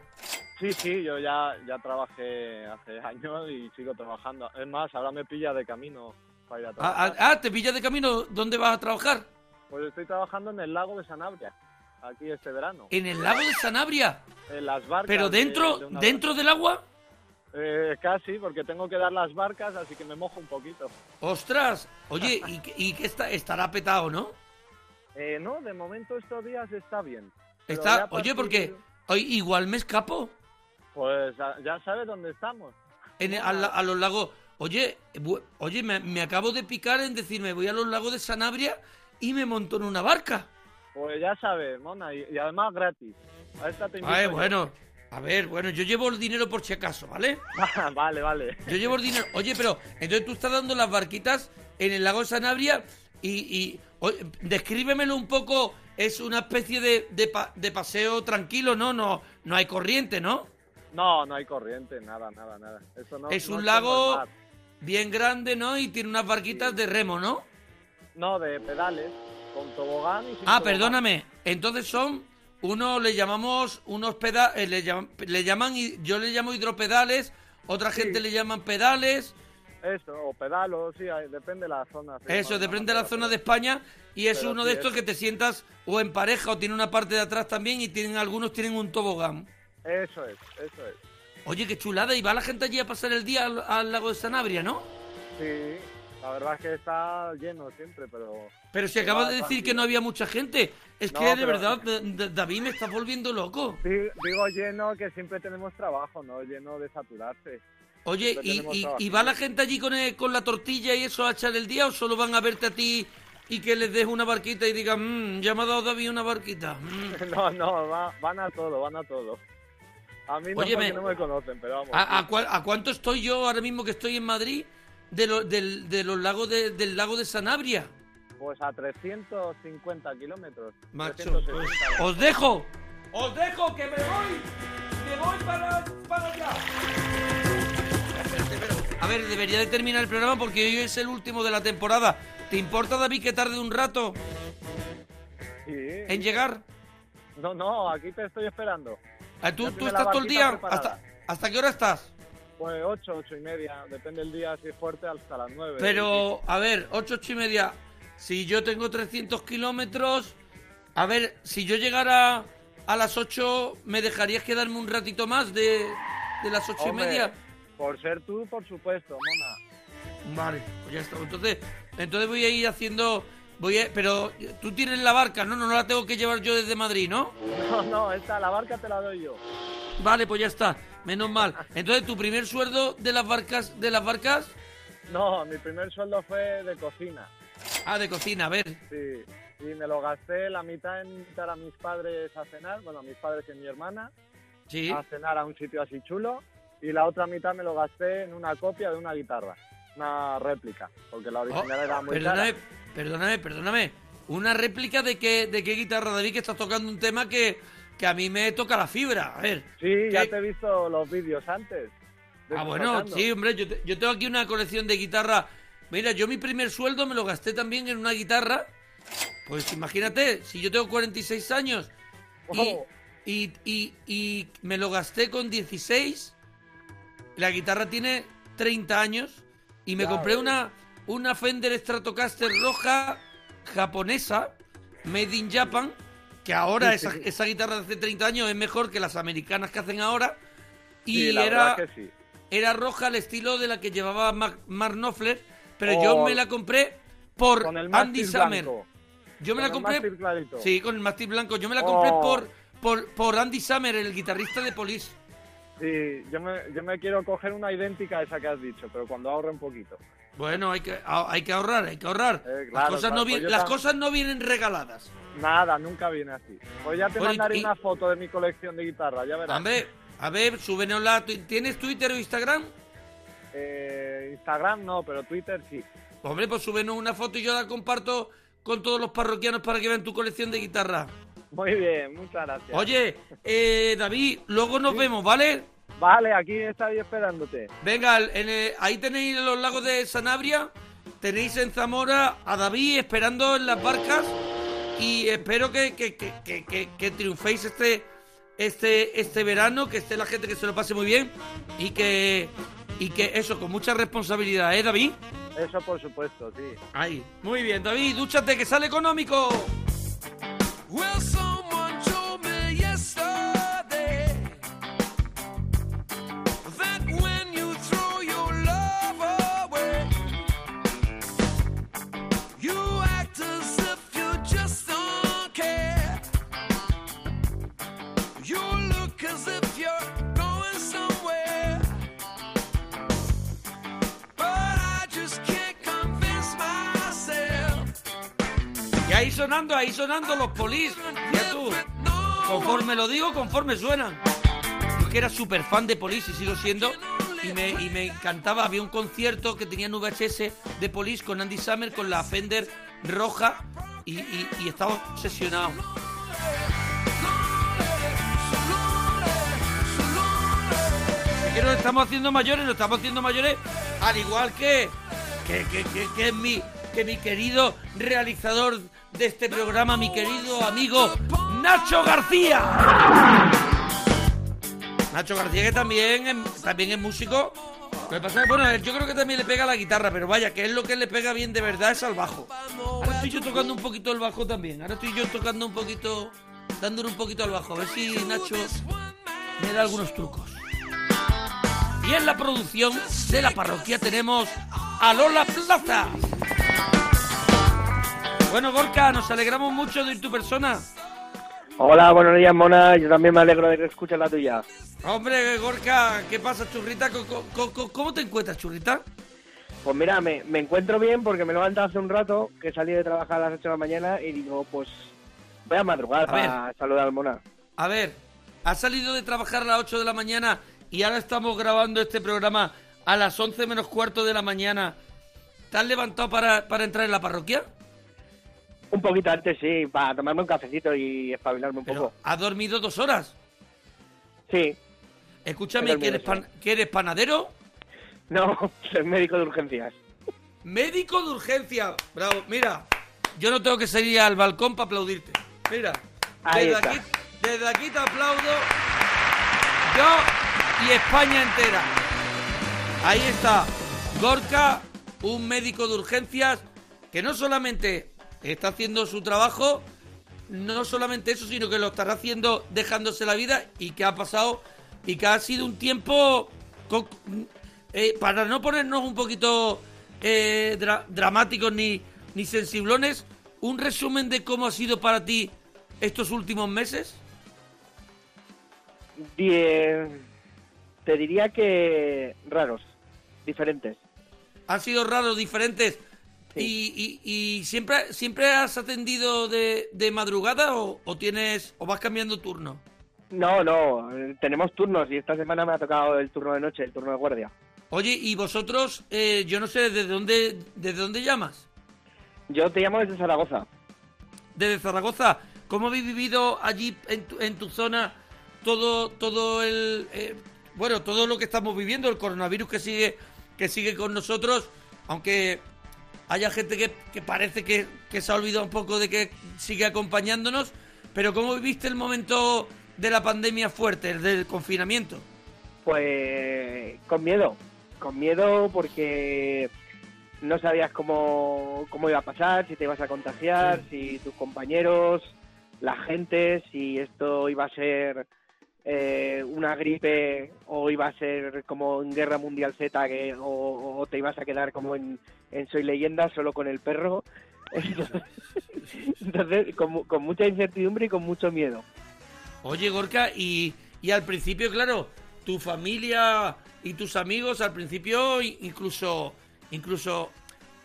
Sí, sí, yo ya, ya trabajé hace años y sigo trabajando. Es más, ahora me pilla de camino para ir a Ah, trabajar. ah, ah, ¿te pillas de camino? ¿Dónde vas a trabajar? Pues estoy trabajando en el lago de Sanabria, aquí este verano. En el lago de Sanabria. En las barcas. ¿Pero de- dentro, de dentro del agua? Eh, casi, porque tengo que dar las barcas, así que me mojo un poquito. ¡Ostras! Oye, ¿y, qué- y qué está, estará petado, no? Eh, no, de momento estos días está bien. Está, a oye, porque hoy igual me escapo Pues a- ya sabes dónde estamos. en, a, la- a los lagos. Oye, bu- oye, me, me acabo de picar en decirme voy a los lagos de Sanabria y me monto en una barca. Pues ya sabes, mona, y, y además gratis. A esta te Ay, yo. bueno, a ver, bueno, yo llevo el dinero por si acaso, ¿vale? vale, vale. Yo llevo el dinero. Oye, pero entonces tú estás dando las barquitas en el lago de Sanabria y, y oye, descríbemelo un poco. Es una especie de, de, pa- de paseo tranquilo, ¿no? No, no hay corriente, ¿no? No, no hay corriente, nada, nada, nada. Eso no, es no un lago bien grande, ¿no? Y tiene unas barquitas de remo, ¿no? No, de pedales, con tobogán y sin Ah, tobogán. perdóname. Entonces son uno le llamamos unos pedales, le, llam- le llaman, yo le llamo hidropedales, otra Sí. gente le llaman pedales. Eso, o pedalos, sí, depende de la zona. Eso, depende de la zona de España y es uno de estos que te sientas o en pareja o tiene una parte de atrás también y tienen algunos tienen un tobogán. Eso es, eso es. Oye, qué chulada, y va la gente allí a pasar el día al, al lago de Sanabria, ¿no? Sí, la verdad es que está lleno siempre, pero... Pero si acabas de decir que no había mucha gente, es No, que de pero- verdad, David, me estás volviendo loco. Di- Digo lleno que siempre tenemos trabajo, ¿no? Lleno de saturarse. Oye, ¿y, va la gente allí con, el- con la tortilla y eso a echar el día o solo van a verte a ti y que les des una barquita y digan, mmm, ya me ha dado David una barquita? mm"? No, no, va- van a todo, van a todo. A mí no, Óyeme, no me conocen, pero vamos. ¿A, a cuál- a cuánto estoy yo ahora mismo que estoy en Madrid de, lo- del, de los lagos de- del lago de Sanabria? Pues a 350 kilómetros. Macho, 360. os dejo. Os dejo que me voy. Me voy para, para allá. A ver, debería de terminar el programa porque hoy es el último de la temporada. ¿Te importa, David, que tarde un rato Sí. en llegar? No, no, aquí te estoy esperando. Ah, ¿Tú, estás todo el día? ¿Hasta, ¿Hasta qué hora estás? Pues 8, 8 y media, depende del día, si es fuerte, hasta las 9. Pero, a ver, ocho, ocho y media. Si yo tengo 300 kilómetros, a ver, si yo llegara a las 8, ¿me dejarías quedarme un ratito más de, de las ocho y media? Por ser tú, por supuesto, mona. Vale, pues ya está. Entonces, entonces voy a ir haciendo... Voy a, pero tú tienes la barca, ¿no? No, no la tengo que llevar yo desde Madrid, ¿no? No, no, esta, la barca te la doy yo. Vale, pues ya está. Menos mal. Entonces, tu primer sueldo de las barcas, de las barcas, No, mi primer sueldo fue de cocina. ah, de cocina, a ver. Sí, y me lo gasté la mitad en invitar a mis padres a cenar, bueno, a mis padres y a mi hermana, Sí. a cenar a un sitio así chulo, y la otra mitad me lo gasté en una copia de una guitarra, una réplica, porque la Oh, original era muy perdóname, cara. perdóname, perdóname. Una réplica de qué, de qué guitarra, David, que estás tocando un tema que, que a mí me toca la fibra. A ver. Sí, ya ¿qué- te he visto los vídeos antes. Ah, bueno, tocando. sí, hombre, yo, te- yo tengo aquí una colección de guitarra. Mira, yo mi primer sueldo me lo gasté también en una guitarra. Pues imagínate, si yo tengo 46 años y, Oh. y, y- y me lo gasté con 16, la guitarra tiene 30 años y me compré ves. una, una Fender Stratocaster roja japonesa, made in Japan, que ahora esa, esa guitarra de hace 30 años es mejor que las americanas que hacen ahora. Y Sí, era, sí. era roja al estilo de la que llevaba Mark, Mark Knopfler, pero Oh. yo me la compré por Con el Andy Summer. blanco. Yo me Con la compré. Sí, con el mástil blanco. Yo me la compré Oh. por, por, por Andy Summer, el guitarrista de Police. Sí, yo me, yo me quiero coger una idéntica a esa que has dicho, pero cuando ahorre un poquito. Bueno, hay que, a- hay que ahorrar, hay que ahorrar. Eh, las cosas, claro, no, pues las cosas no vienen regaladas. Nada, nunca viene así. Pues ya te Bueno, mandaré y- una foto de mi colección de guitarra, ya verás. Hombre, a ver, súbenosla. ¿Tú- ¿Tienes Twitter o Instagram? Eh, Instagram no, pero Twitter sí. Hombre, pues súbenos una foto y yo la comparto con todos los parroquianos para que vean tu colección de guitarra. Muy bien, muchas gracias. Oye, eh, David, luego nos vemos, ¿vale? Vale, aquí estoy esperándote. Venga, en el- ahí tenéis los lagos de Sanabria, tenéis en Zamora a David esperando en las barcas y espero que, que, que, que, que- que triunféis este, este, este verano, que esté la gente que se lo pase muy bien y que, y que eso, con mucha responsabilidad, ¿eh, David? Eso por supuesto, sí. Ahí, muy bien, David, dúchate, que sale económico. Well, sonando, ahí sonando los polis. Ya tú, conforme lo digo, conforme suenan. Yo que era súper fan de Police y sigo siendo. Y me, y me encantaba, había un concierto que tenía en VHS de Police con Andy Summer con la Fender roja y, y- y estaba obsesionado. Es que nos estamos haciendo mayores, nos estamos haciendo mayores, al igual que, que, que, que- que mi, que mi querido realizador de este programa, mi querido amigo Nacho García. Nacho García que también es, también es músico. Bueno, yo creo que también le pega la guitarra, pero vaya, que es lo que le pega bien de verdad es al bajo. Ahora estoy yo tocando un poquito el bajo también. Ahora estoy yo tocando un poquito, dándole un poquito al bajo. A ver si Nacho me da algunos trucos. Y en la producción de la parroquia tenemos a Lola Plaza. Bueno, Gorka, nos alegramos mucho de ir tu persona. Hola, buenos días, Mona. Yo también me alegro de que escuches la tuya. Hombre, Gorka, ¿qué pasa, churrita? ¿Cómo te encuentras, churrita? Pues mira, me, me encuentro bien porque me levanté hace un rato, que salí de trabajar a las 8 de la mañana y digo, pues voy a madrugar A para saludar al Mona. A ver, has salido de trabajar a las 8 de la mañana y ahora estamos grabando este programa a las 11 menos cuarto de la mañana. ¿Te has levantado para, para entrar en la parroquia? Un poquito antes, sí, para tomarme un cafecito y espabilarme un Pero poco. has dormido dos horas. Sí. Escúchame, ¿que eres, pan- que eres panadero? No, soy médico de urgencias. Médico de urgencia. Bravo, mira, yo no tengo que salir al balcón para aplaudirte. Mira, Ahí desde está. aquí, desde aquí te aplaudo yo y España entera. Ahí está, Gorka, un médico de urgencias que no solamente está haciendo su trabajo, no solamente eso, sino que lo estará haciendo dejándose la vida y que ha pasado y que ha sido un tiempo eh, para no ponernos un poquito eh, dra- dramáticos ni, ni sensiblones, un resumen de cómo ha sido para ti estos últimos meses. Die- te diría que raros, diferentes. Han sido raros, diferentes. Sí. Y, y- y siempre, siempre has atendido de, de madrugada o, o tienes o vas cambiando turno. No, no, eh, tenemos turnos y esta semana me ha tocado el turno de noche, el turno de guardia. Oye, y vosotros, eh, yo no sé desde dónde, desde dónde llamas. Yo te llamo desde Zaragoza. Desde Zaragoza. ¿Cómo habéis vivido allí en tu, en tu zona todo, todo el, eh, bueno, todo lo que estamos viviendo, el coronavirus que sigue, que sigue con nosotros, aunque haya gente que, que parece que, que se ha olvidado un poco de que sigue acompañándonos, pero ¿cómo viviste el momento de la pandemia fuerte, el del confinamiento? Pues con miedo, con miedo porque no sabías cómo, cómo iba a pasar, si te ibas a contagiar, si tus compañeros, la gente, si esto iba a ser eh, una gripe o iba a ser como en Guerra Mundial Z que, o, o te ibas a quedar como en, en Soy Leyenda solo con el perro. Entonces, con, mu- con mucha incertidumbre y con mucho miedo. Oye, Gorka, y, y al principio, claro, tu familia y tus amigos al principio incluso incluso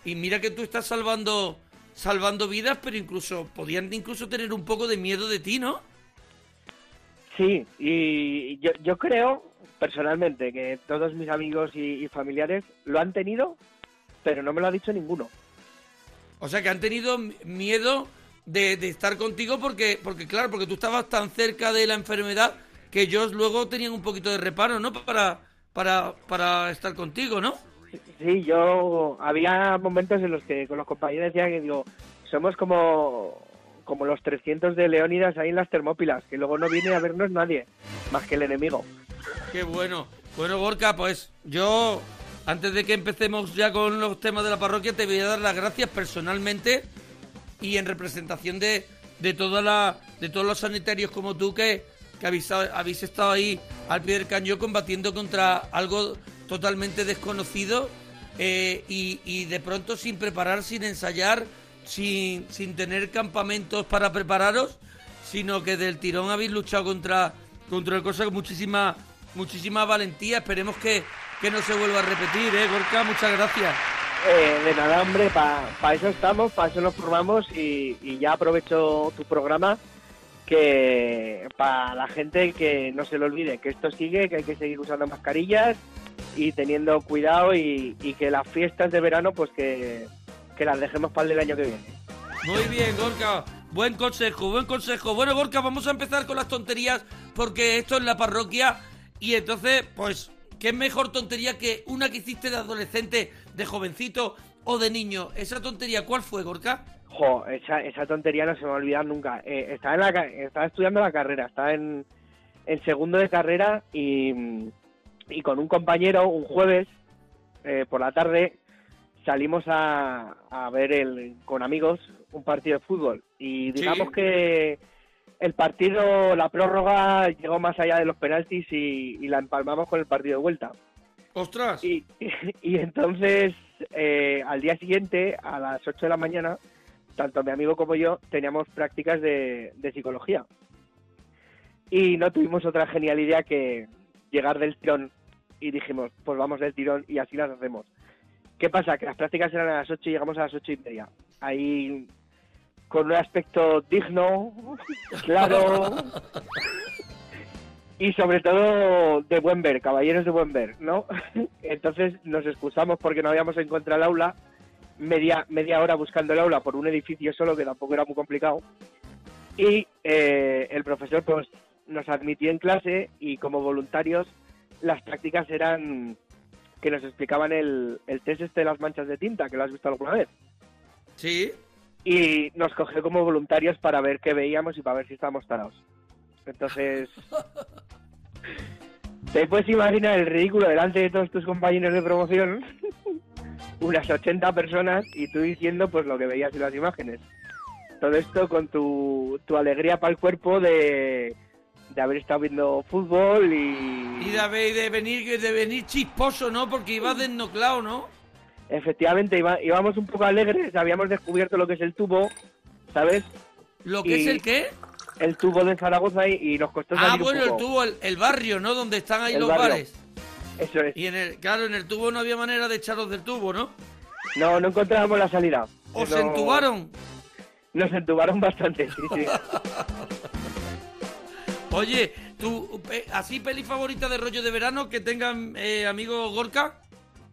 y mira que tú estás salvando salvando vidas, pero incluso podían incluso tener un poco de miedo de ti, ¿no? Sí, y yo, yo creo personalmente que todos mis amigos y, y familiares lo han tenido, pero no me lo ha dicho ninguno. O sea, que han tenido miedo de, de estar contigo porque porque claro, porque tú estabas tan cerca de la enfermedad que ellos luego tenían un poquito de reparo, ¿no? Para para para estar contigo, ¿no? Sí, yo había momentos en los que con los compañeros decía que digo, somos como como los 300 de Leónidas ahí en las Termópilas, que luego no viene a vernos nadie, más que el enemigo. Qué bueno. Bueno, Gorka, pues yo, antes de que empecemos ya con los temas de la parroquia, te voy a dar las gracias personalmente y en representación de, de, toda la, de todos los sanitarios como tú que, que habéis, habéis estado ahí al pie del cañón combatiendo contra algo totalmente desconocido eh, y, y de pronto sin preparar, sin ensayar, sin, sin tener campamentos para prepararos, sino que del tirón habéis luchado contra, contra cosas con muchísima, muchísima valentía. Esperemos que, que no se vuelva a repetir, ¿eh, Gorka? Muchas gracias. Eh, de nada, hombre, para eso estamos, para eso nos formamos y, ya aprovecho tu programa que para la gente que no se le olvide que esto sigue, que hay que seguir usando mascarillas y teniendo cuidado y que las fiestas de verano pues que, que las dejemos para el del año que viene. Muy bien, Gorka. Buen consejo, buen consejo. Bueno, Gorka, vamos a empezar con las tonterías porque esto es la parroquia y entonces, pues, ¿qué mejor tontería que una que hiciste de adolescente, de jovencito o de niño? ¿Esa tontería cuál fue, Gorka? Jo, esa, esa tontería no se me va a olvidar nunca. Eh, estaba, en la, estaba estudiando la carrera, estaba en, en segundo de carrera y, y con un compañero un jueves eh, por la tarde salimos a, a ver el, con amigos un partido de fútbol y digamos Sí. que el partido, la prórroga llegó más allá de los penaltis y, y la empalmamos con el partido de vuelta. ¡Ostras! Y, y entonces, eh, al día siguiente, a las 8 de la mañana, tanto mi amigo como yo teníamos prácticas de, de psicología. Y no tuvimos otra genial idea que llegar del tirón y dijimos, pues vamos del tirón y así las hacemos. ¿Qué pasa? Que las prácticas eran a las 8 y llegamos a las 8 y media. Ahí con un aspecto digno, claro y sobre todo de buen ver, caballeros de buen ver, ¿no? Entonces nos excusamos porque no habíamos encontrado el aula, media, media hora buscando el aula por un edificio solo, que tampoco era muy complicado, y eh, el profesor pues nos admitió en clase y como voluntarios las prácticas eran que nos explicaban el, el test este de las manchas de tinta, que lo has visto alguna vez. Sí. Y nos cogió como voluntarios para ver qué veíamos y para ver si estábamos tarados. Entonces, te puedes imaginar el ridículo delante de todos tus compañeros de promoción, unas 80 personas, y tú diciendo pues lo que veías en las imágenes. Todo esto con tu, tu alegría para el cuerpo de, de haber estado viendo fútbol y... Y de, haber- de venir de venir chisposo, ¿no? Porque ibas desnoclado, ¿no? Efectivamente, iba- íbamos un poco alegres, habíamos descubierto lo que es el tubo, ¿sabes? ¿Lo que Y- es el qué? el tubo de Zaragoza y, y nos costó Ah, salir un bueno, el tubo, el, el barrio, ¿no? Donde están ahí El los barrio. bares. Eso es. Y en el, claro, en el tubo no había manera de echaros del tubo, ¿no? No, no encontrábamos la salida. ¿Os No- entubaron? Nos entubaron bastante, sí, sí. Oye, ¿tú, así peli favorita de rollo de verano que tengan eh, amigo Gorka?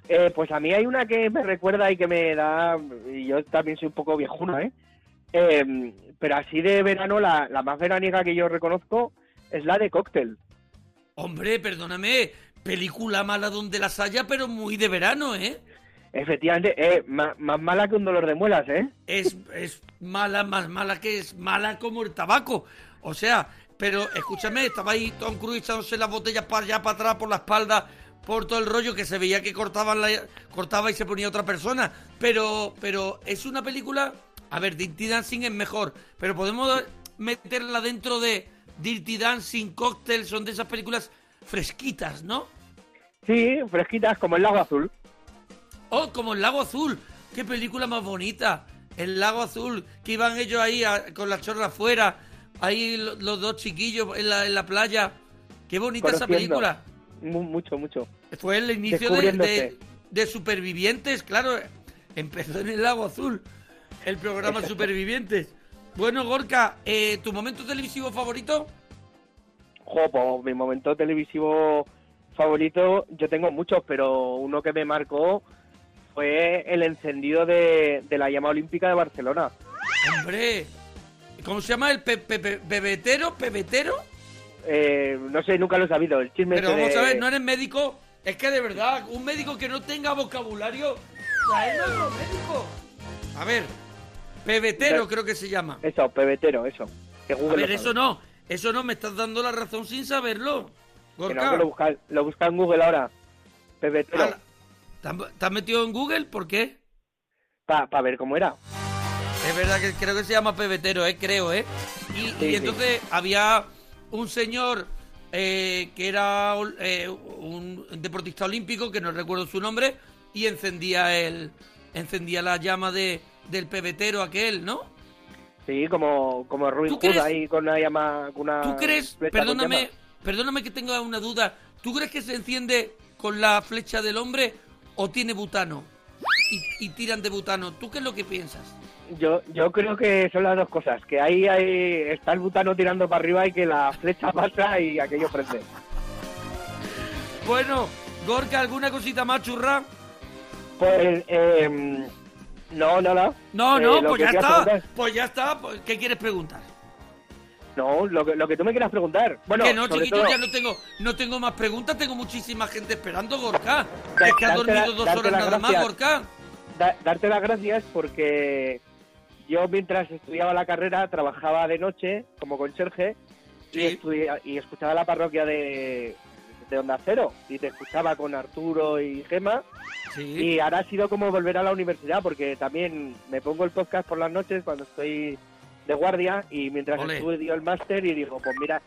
Eh, pues a mí hay una que me recuerda y que me da, y yo también soy un poco viejuno, ¿eh? Eh, pero así de verano, la, la más veraniega que yo reconozco es la de Cóctel. Hombre, perdóname, película mala donde las haya, pero muy de verano, ¿eh? Efectivamente, eh, ma- más mala que un dolor de muelas, ¿eh? Es, es mala, más mala que es mala como el tabaco. O sea, pero escúchame, estaba ahí Tom Cruise echándose las botellas para allá, para atrás, por la espalda, por todo el rollo que se veía que cortaban la, cortaba y se ponía otra persona. Pero, pero es una película. A ver, Dirty Dancing es mejor, pero podemos meterla dentro de Dirty Dancing, Cocktail, son de esas películas fresquitas, ¿no? Sí, fresquitas como el lago azul. Oh, como el Lago Azul. Qué película más bonita. El Lago Azul, que iban ellos ahí a- con la chorra afuera. Ahí lo- los dos chiquillos en la, en la playa. Qué bonita esa película. Mu- mucho, mucho. Fue el inicio de- de Supervivientes, claro. Empezó en el Lago Azul. El programa Supervivientes. Bueno, Gorka, eh, ¿tu momento televisivo favorito? Jo, pues, mi momento televisivo favorito, yo tengo muchos, pero uno que me marcó fue el encendido de, de la llama olímpica de Barcelona. Hombre, ¿cómo se llama? ¿El pe- pe- pe- pebetero? ¿Pebetero? Eh, no sé, nunca lo he sabido. El chisme Pero ese vamos de- a ver, no eres médico. Es que de verdad, un médico que no tenga vocabulario, traedlo a otro médico. A ver, pebetero creo que se llama. Eso, pebetero, eso. Que A ver, eso no, eso no, me estás dando la razón sin saberlo. Que no, lo busca, lo busca en Google ahora. Pebetero. ¿te has- ¿te has metido en Google? ¿Por qué? Para ver cómo era. Es verdad que creo que se llama pebetero, ¿eh? Creo, ¿eh? Y, y Sí, sí. entonces había un señor eh, que era eh, un deportista olímpico, que no recuerdo su nombre, y encendía el encendía la llama de, del pebetero aquel, ¿no? Sí, como, como ¿Tú Hood ahí con una llama. Con una ¿Tú crees, perdóname, llama. perdóname que tenga una duda, ¿tú crees que se enciende con la flecha del hombre o tiene butano? Y, y tiran de butano. ¿Tú qué es lo que piensas? Yo, yo creo que son las dos cosas. Que ahí, ahí está el butano tirando para arriba y que la flecha pasa y aquello prende. Bueno, Gorka, ¿alguna cosita más churra? Pues, eh, no. No, Eh, no, lo pues ya está. Pues ya está. pues, ¿Qué quieres preguntar? No, lo que, lo que tú me quieras preguntar. Bueno, que no, chiquito, todo, ya no tengo, no tengo más preguntas. Tengo muchísima gente esperando, Gorka. Da- Es que has la- dormido dos horas nada más. Gorka. da- darte las gracias porque yo mientras estudiaba la carrera trabajaba de noche como conserje y, Sí. estudia- y escuchaba la parroquia de, de Onda Cero y te escuchaba con Arturo y Gema Sí. y ahora ha sido como volver a la universidad porque también me pongo el podcast por las noches cuando estoy de guardia y mientras Ole. estudio el máster y digo, pues mira,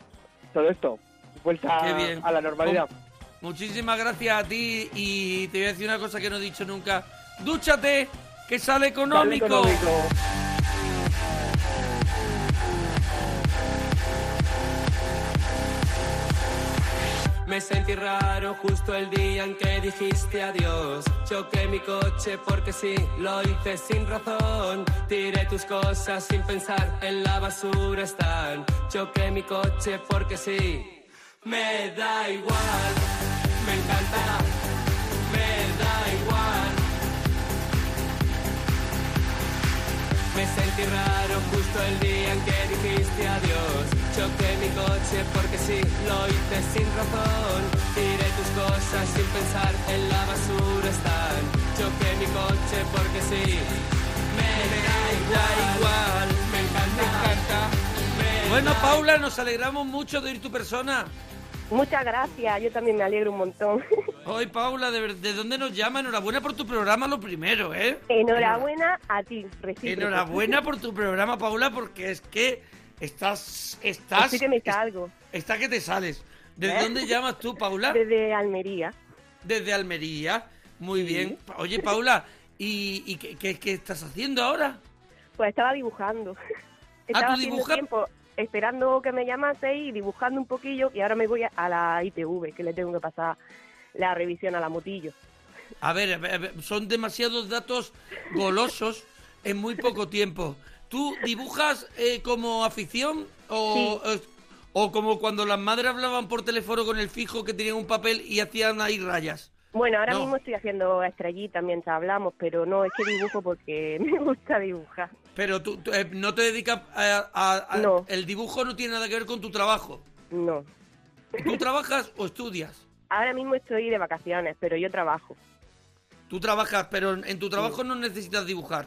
todo esto, vuelta a la normalidad. Muchísimas gracias a ti y te voy a decir una cosa que no he dicho nunca. Dúchate, que sale Sale económico. económico. Me sentí raro justo el día en que dijiste adiós. Choqué mi coche porque sí, lo hice sin razón. Tiré tus cosas sin pensar, en la basura están. Choqué mi coche porque sí. Me da igual, me encanta, sentí raro justo el día en que dijiste adiós. Choqué mi coche porque sí, lo hice sin razón. Tiré tus cosas sin pensar, en la basura están. Choqué mi coche porque sí, me da igual. Me encanta, me Bueno, da Paula, nos alegramos mucho de ir tu persona. Muchas gracias, yo también me alegro un montón. Hoy, Paula, ¿de, ¿de dónde nos llama? Enhorabuena por tu programa, lo primero, ¿eh? Enhorabuena a ti, recíproco. Enhorabuena por tu programa, Paula, porque es que estás... Estás... Que me salgo. Está que te sales. ¿Desde ¿Eh? dónde llamas tú, Paula? Desde Almería. Desde Almería. Muy bien. Oye, Paula, ¿y, y qué, qué- qué estás haciendo ahora? Pues estaba dibujando. Estaba ¿tú haciendo dibujas? tiempo. Esperando que me llamaseis y dibujando un poquillo y ahora me voy a, la ITV, que le tengo que pasar la revisión a la motillo. A ver, a son demasiados datos golosos en muy poco tiempo. ¿Tú dibujas eh, como afición o, o como cuando las madres hablaban por teléfono con el fijo que tenían un papel y hacían ahí rayas? Bueno, ahora No. mismo estoy haciendo estrellitas mientras hablamos, pero no, es que dibujo porque me gusta dibujar. Pero tú, tú, eh, no te dedicas a, a- a- No. El dibujo no tiene nada que ver con tu trabajo. No. ¿Tú trabajas o estudias? Ahora mismo estoy de vacaciones, pero yo trabajo, Tú trabajas, pero en tu trabajo no necesitas dibujar.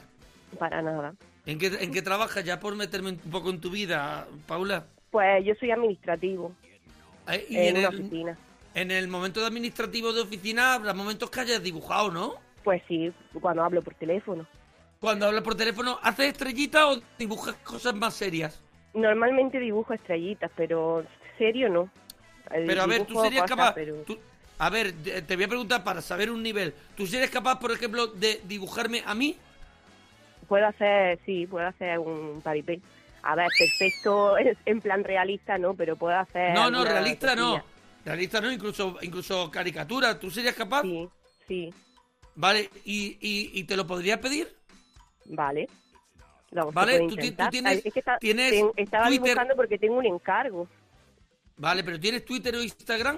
para nada. ¿En qué, ¿En qué trabajas? Ya por meterme un poco en tu vida, Paula. Pues yo soy administrativo Eh, Y en en una el, oficina. en el momento de administrativo de oficina habrá momentos que hayas dibujado, ¿no? Pues sí, cuando hablo por teléfono. Cuando hablas por teléfono, ¿haces estrellitas o dibujas cosas más serias? Normalmente dibujo estrellitas, pero serio no. El Pero a ver, tú serías capaz... pero- tú- a ver, te voy a preguntar para saber un nivel. ¿Tú serías capaz, por ejemplo, de dibujarme a mí? Puedo hacer, sí, puedo hacer un paripé. A ver, perfecto en- plan realista, no, pero puedo hacer. No, no, realista no. Realista no, incluso, incluso caricatura. ¿Tú serías capaz? Sí, sí, Vale, ¿y, y, y te lo podrías pedir? Vale. Vale, tú tienes- Ay, es que está- tienes ten- estaba Twitter- dibujando porque tengo un encargo. Vale, pero ¿tienes Twitter o Instagram?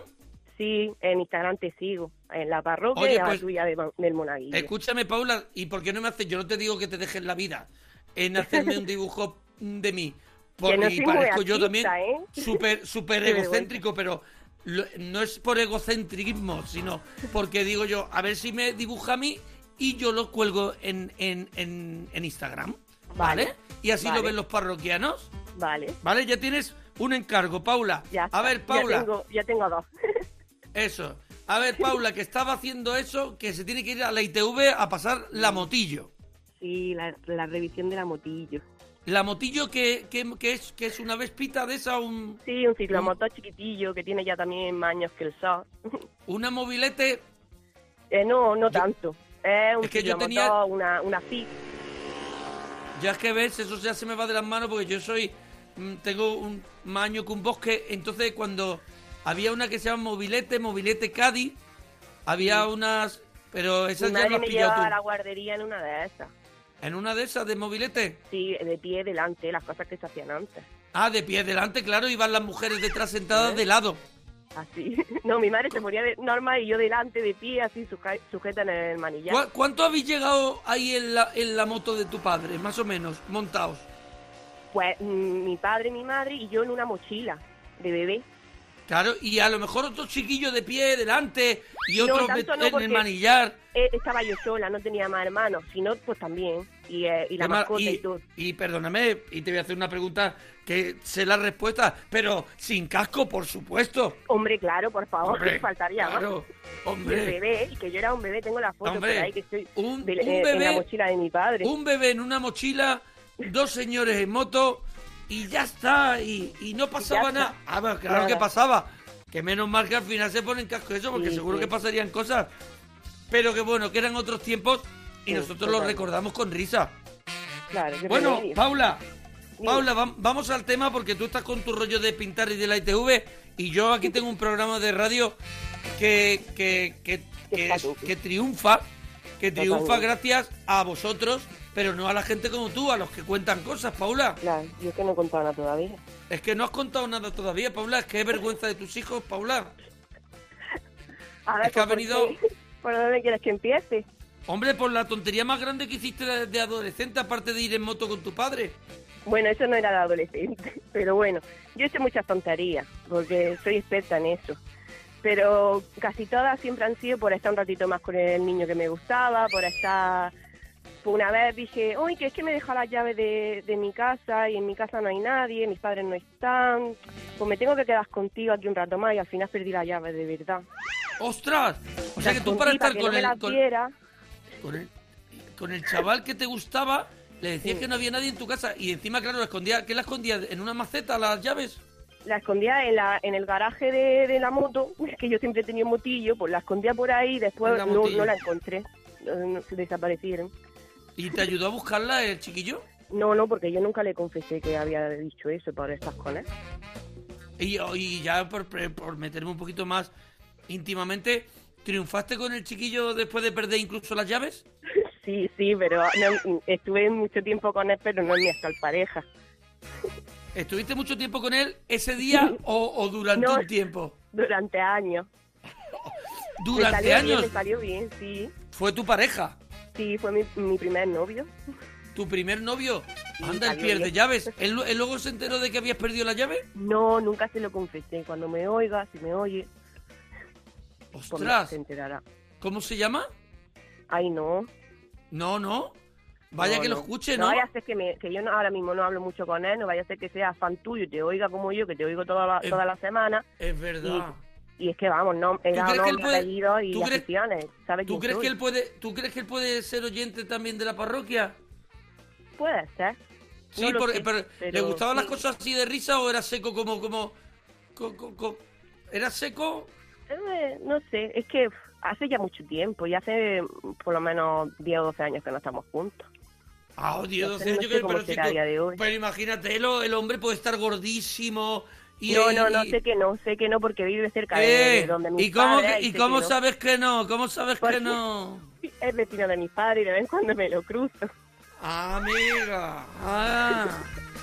Sí, en Instagram te sigo. En la parroquia Oye, y a la pues- tuya de del Monaguillo. Escúchame, Paula, ¿y por qué no me haces? Yo no te digo que te dejes la vida en hacerme un dibujo de mí. Porque no parezco yo también ¿eh? súper Qué egocéntrico, pero lo- no es por egocentrismo, sino porque digo yo, a ver si me dibuja a mí y yo lo cuelgo en, en, en, en Instagram. ¿Vale? Vale, Y así lo ven los parroquianos. Vale, ¿Vale? Ya tienes un encargo, Paula. ya a ver, Ya Paula. tengo, ya tengo dos. Eso. A ver, Paula, que estaba haciendo eso, que se tiene que ir a la ITV a pasar la motillo. sí, la, la revisión de la motillo. La motillo que, que, que es que es una vespita de esa, un, Sí, un ciclomotor chiquitillo que tiene ya también más años que el sol. una mobilete. Eh, no, no tanto. Es un Es que yo tenía- una, una FIC. Ya es que ves, eso ya se me va de las manos porque yo soy. mm, Tengo un más año que un bosque. Entonces, cuando había una que se llama mobilete, mobilete Cádiz, había unas. Pero esas ya las pillado tú. a la guardería en una de esas. En una de esas de mobilete. Sí, de pie delante, las cosas que se hacían antes. Ah, de pie delante, claro, iban las mujeres detrás sentadas de lado. Así. No, mi madre se ponía de normal y yo delante de pie, así sujeta en el manillar. ¿Cuá- ¿Cuánto habéis llegado ahí en la, en la moto de tu padre, más o menos, montados? Pues mm, mi padre, mi madre y yo en una mochila de bebé. Claro, y a lo mejor otro chiquillo de pie delante y No, otro tanto en no, el manillar. Eh, estaba yo sola, no tenía más hermanos, si no, pues también. Y, eh, y la mal- mascota y, y, todo. y perdóname, y te voy a hacer una pregunta que sé la respuesta, pero sin casco, por supuesto. Hombre, claro, por favor, Hombre, que faltaría claro, Y el hombre. bebé, y que yo era un bebé, tengo la foto Hombre, por ahí que estoy un- de- un eh, en la bebé- mochila de mi padre. Un bebé en una mochila, dos señores en moto y ya está, y, y no pasaba nada. Ah, bueno, claro Nada. que pasaba. Que menos mal que al final se ponen casco eso, porque Sí, seguro sí. que pasarían cosas. Pero que bueno, que eran otros tiempos y Sí, nosotros los recordamos con risa. Claro, Bueno. Paula. Paula, vam- vamos al tema porque tú estás con tu rollo de pintar y de la ITV y yo aquí tengo un programa de radio que, que, que, que, es- triunfa, que triunfa gracias a vosotros, pero no a la gente como tú, a los que cuentan cosas, Paula. Claro, yo es que no he contado nada todavía. Es que no has contado nada todavía, Paula, es que es vergüenza de tus hijos, Paula. A ver, Es que ha pues, ¿por venido-? ¿Por dónde quieres que empiece? Hombre, por la tontería más grande que hiciste de adolescente, aparte de ir en moto con tu padre. Bueno, eso no era de adolescente, pero bueno, yo hecho muchas tonterías, porque soy experta en eso. Pero casi todas siempre han sido por estar un ratito más con el niño que me gustaba, por estar... Una vez dije, uy, que es que me deja las llaves de, de mi casa y en mi casa no hay nadie, mis padres no están, pues me tengo que quedar contigo aquí un rato más y al final perdí la llave de verdad. ¡Ostras! O sea que Las tú para estar con no me el, las con, diera. con el con el chaval que te gustaba, le decías Sí. que no había nadie en tu casa y encima, claro, la escondía, ¿qué la escondía? ¿En una maceta las llaves? la escondía en, la, en el garaje de, de la moto, que yo siempre he tenido motillo, pues la escondía por ahí y después la no, no la encontré, no- se desaparecieron. ¿Y te ayudó a buscarla el chiquillo? No, no, porque yo nunca le confesé que había dicho eso por estar con él. Y, y ya por, por meterme un poquito más íntimamente, ¿triunfaste con el chiquillo después de perder incluso las llaves? Sí, sí, pero no- estuve mucho tiempo con él, pero no es mi actual pareja. ¿Estuviste mucho tiempo con él ese día o, o durante No. un tiempo? Durante años. Me Durante bien, años me salió bien, sí. fue tu pareja, Sí, fue mi, mi primer novio. tu primer novio. Anda, salió pierde bien. llaves. ¿Él, él luego se enteró de que habías perdido la llave? No, nunca se lo confesé. Cuando me oiga, si me oye, pues ¡Ostras! se enterará. ¿Cómo se llama? Ay, no. No, no. Vaya No, que lo escuche, No ¿no? vaya a ser que, me, que yo no- ahora mismo no hablo mucho con él, no vaya a ser que sea fan tuyo y te oiga como yo, que te oigo toda la, toda la semana. Es verdad. Y es que vamos, no, nombre, apellido y tú crees- aficiones. ¿Sabes ¿Tú crees, soy? que él puede, ¿Tú crees que él puede ser oyente también de la parroquia? Puede ser. Sí, No porque, sé, pero, ¿le pero gustaban las cosas así de risa o era seco como... como co- co- co- ¿Era seco? Eh, no sé, es que hace ya mucho tiempo, ya hace mm, por lo menos 10 o 12 años que no estamos juntos. Ah, oh, Dios, No sé, 12 no años sé pero, pero imagínate, el, el hombre puede estar gordísimo y... no, no, no, sé que no, sé que no porque vive cerca de, de donde mis ¿Y cómo, padres. que- y cómo no. sabes que no? ¿Cómo sabes ¿Por que no? Es vecino de mis padres y de vez en cuando me lo cruzo. Ah, amiga. Ah,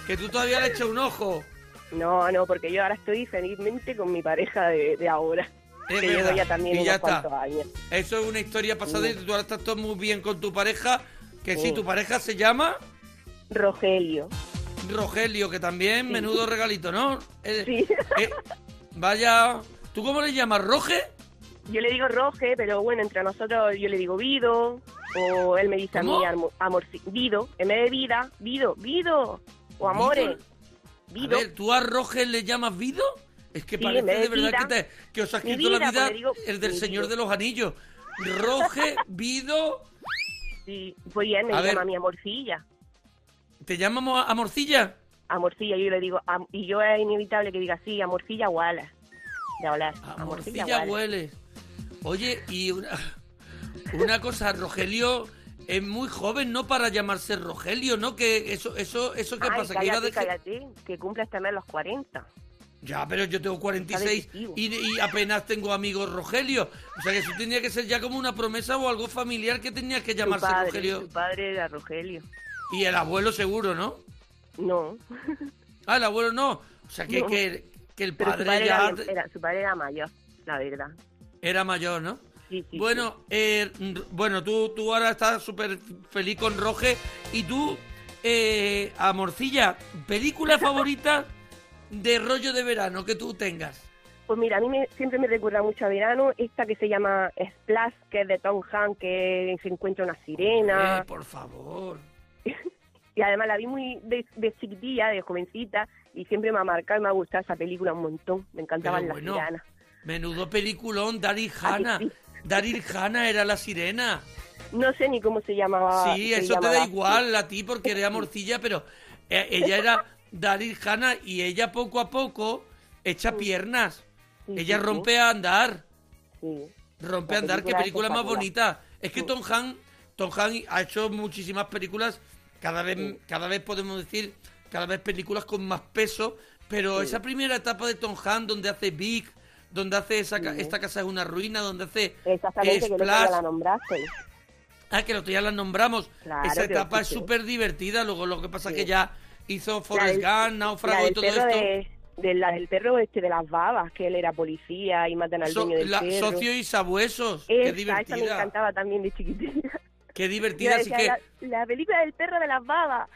que tú todavía le echas un ojo. No, no, porque yo ahora estoy felizmente con mi pareja de, de ahora. Es que verdad. llevo ya también y ya está. años. Eso es una historia pasada y tú ahora estás todo muy bien con tu pareja. Que sí, tu pareja se llama Rogelio. Rogelio, que también, menudo regalito, ¿no? Eh, Sí. eh, vaya, ¿tú cómo le llamas? ¿Roge? Yo le digo Roge, pero bueno, entre nosotros yo le digo Vido, o él me dice ¿Cómo? a mí amor, Vido, en vez de vida, Vido, Vido, o Amore, A Vido. ver, ¿tú a Roge le llamas Vido? Es que Sí, parece de verdad vida, que, te- que os ha escrito la vida, digo el del Señor de los Anillos. Roge, Vido, Sí, pues y él me A llama ver. mi amorcilla, ¿te llamamos a Morcilla? amorcilla, yo le digo, y yo es inevitable que diga sí, amorcilla Wallace, de hablar, A Morcilla huele. Oye, y una, una cosa, Rogelio es muy joven, ¿no? Para llamarse Rogelio, ¿no? Que eso, eso, eso qué Ay, pasa, que iba de cállate, que cumple este mes los 40. Ya, pero yo tengo 46 Está de y, y apenas tengo amigos Rogelio. O sea que eso tenía que ser ya como una promesa o algo familiar que tenía que llamarse padre, Rogelio. su padre era Rogelio. Y el abuelo seguro, ¿no? No, Ah, el abuelo no. O sea que, No. que, que el padre padre, ya era, era- su padre era mayor, la verdad. era mayor, ¿no? Sí, sí, Bueno, eh, bueno, tú, tú ahora estás súper feliz con Roge. Y tú, eh, Amorcilla, película favorita de rollo de verano que tú tengas. Pues mira, a mí me- siempre me recuerda mucho a verano esta que se llama Splash, que es de Tom Hanks, que se encuentra una sirena. Eh, por favor. Y además la vi muy de, de chiquitilla, de jovencita, y siempre me ha marcado y me ha gustado esa película un montón. Me encantaban las bueno, sirenas. Menudo peliculón, Daryl ¿A que Hannah. sí? Daryl Hannah era la sirena. No sé ni cómo se llamaba. Sí, se eso te da igual a ti porque eres amorcilla, pero eh, ella era Daryl Hannah y ella poco a poco echa piernas. Sí, Ella rompe a andar. Rompe a andar, qué película más bonita. Es que. Tom Hanks, Tom Hanks ha hecho muchísimas películas, cada vez, cada vez podemos decir, cada vez películas con más peso, pero esa primera etapa de Tom Hanks, donde hace Big, donde hace esa, ca- esta casa es una ruina, donde hace Exactamente, que Splash, la nombraste. ah, que el otro día la nombramos, Claro, esa que etapa es súper divertida, luego lo que pasa es que ya hizo Forrest Gump, Náufrago y todo esto. de, de la del perro este de las babas, que él era policía y matan al So- dueño del la- perro. socio y sabuesos, qué Esa, esa me divertida, encantaba también de chiquitilla. qué divertida, así que... la, la película del perro de las babas.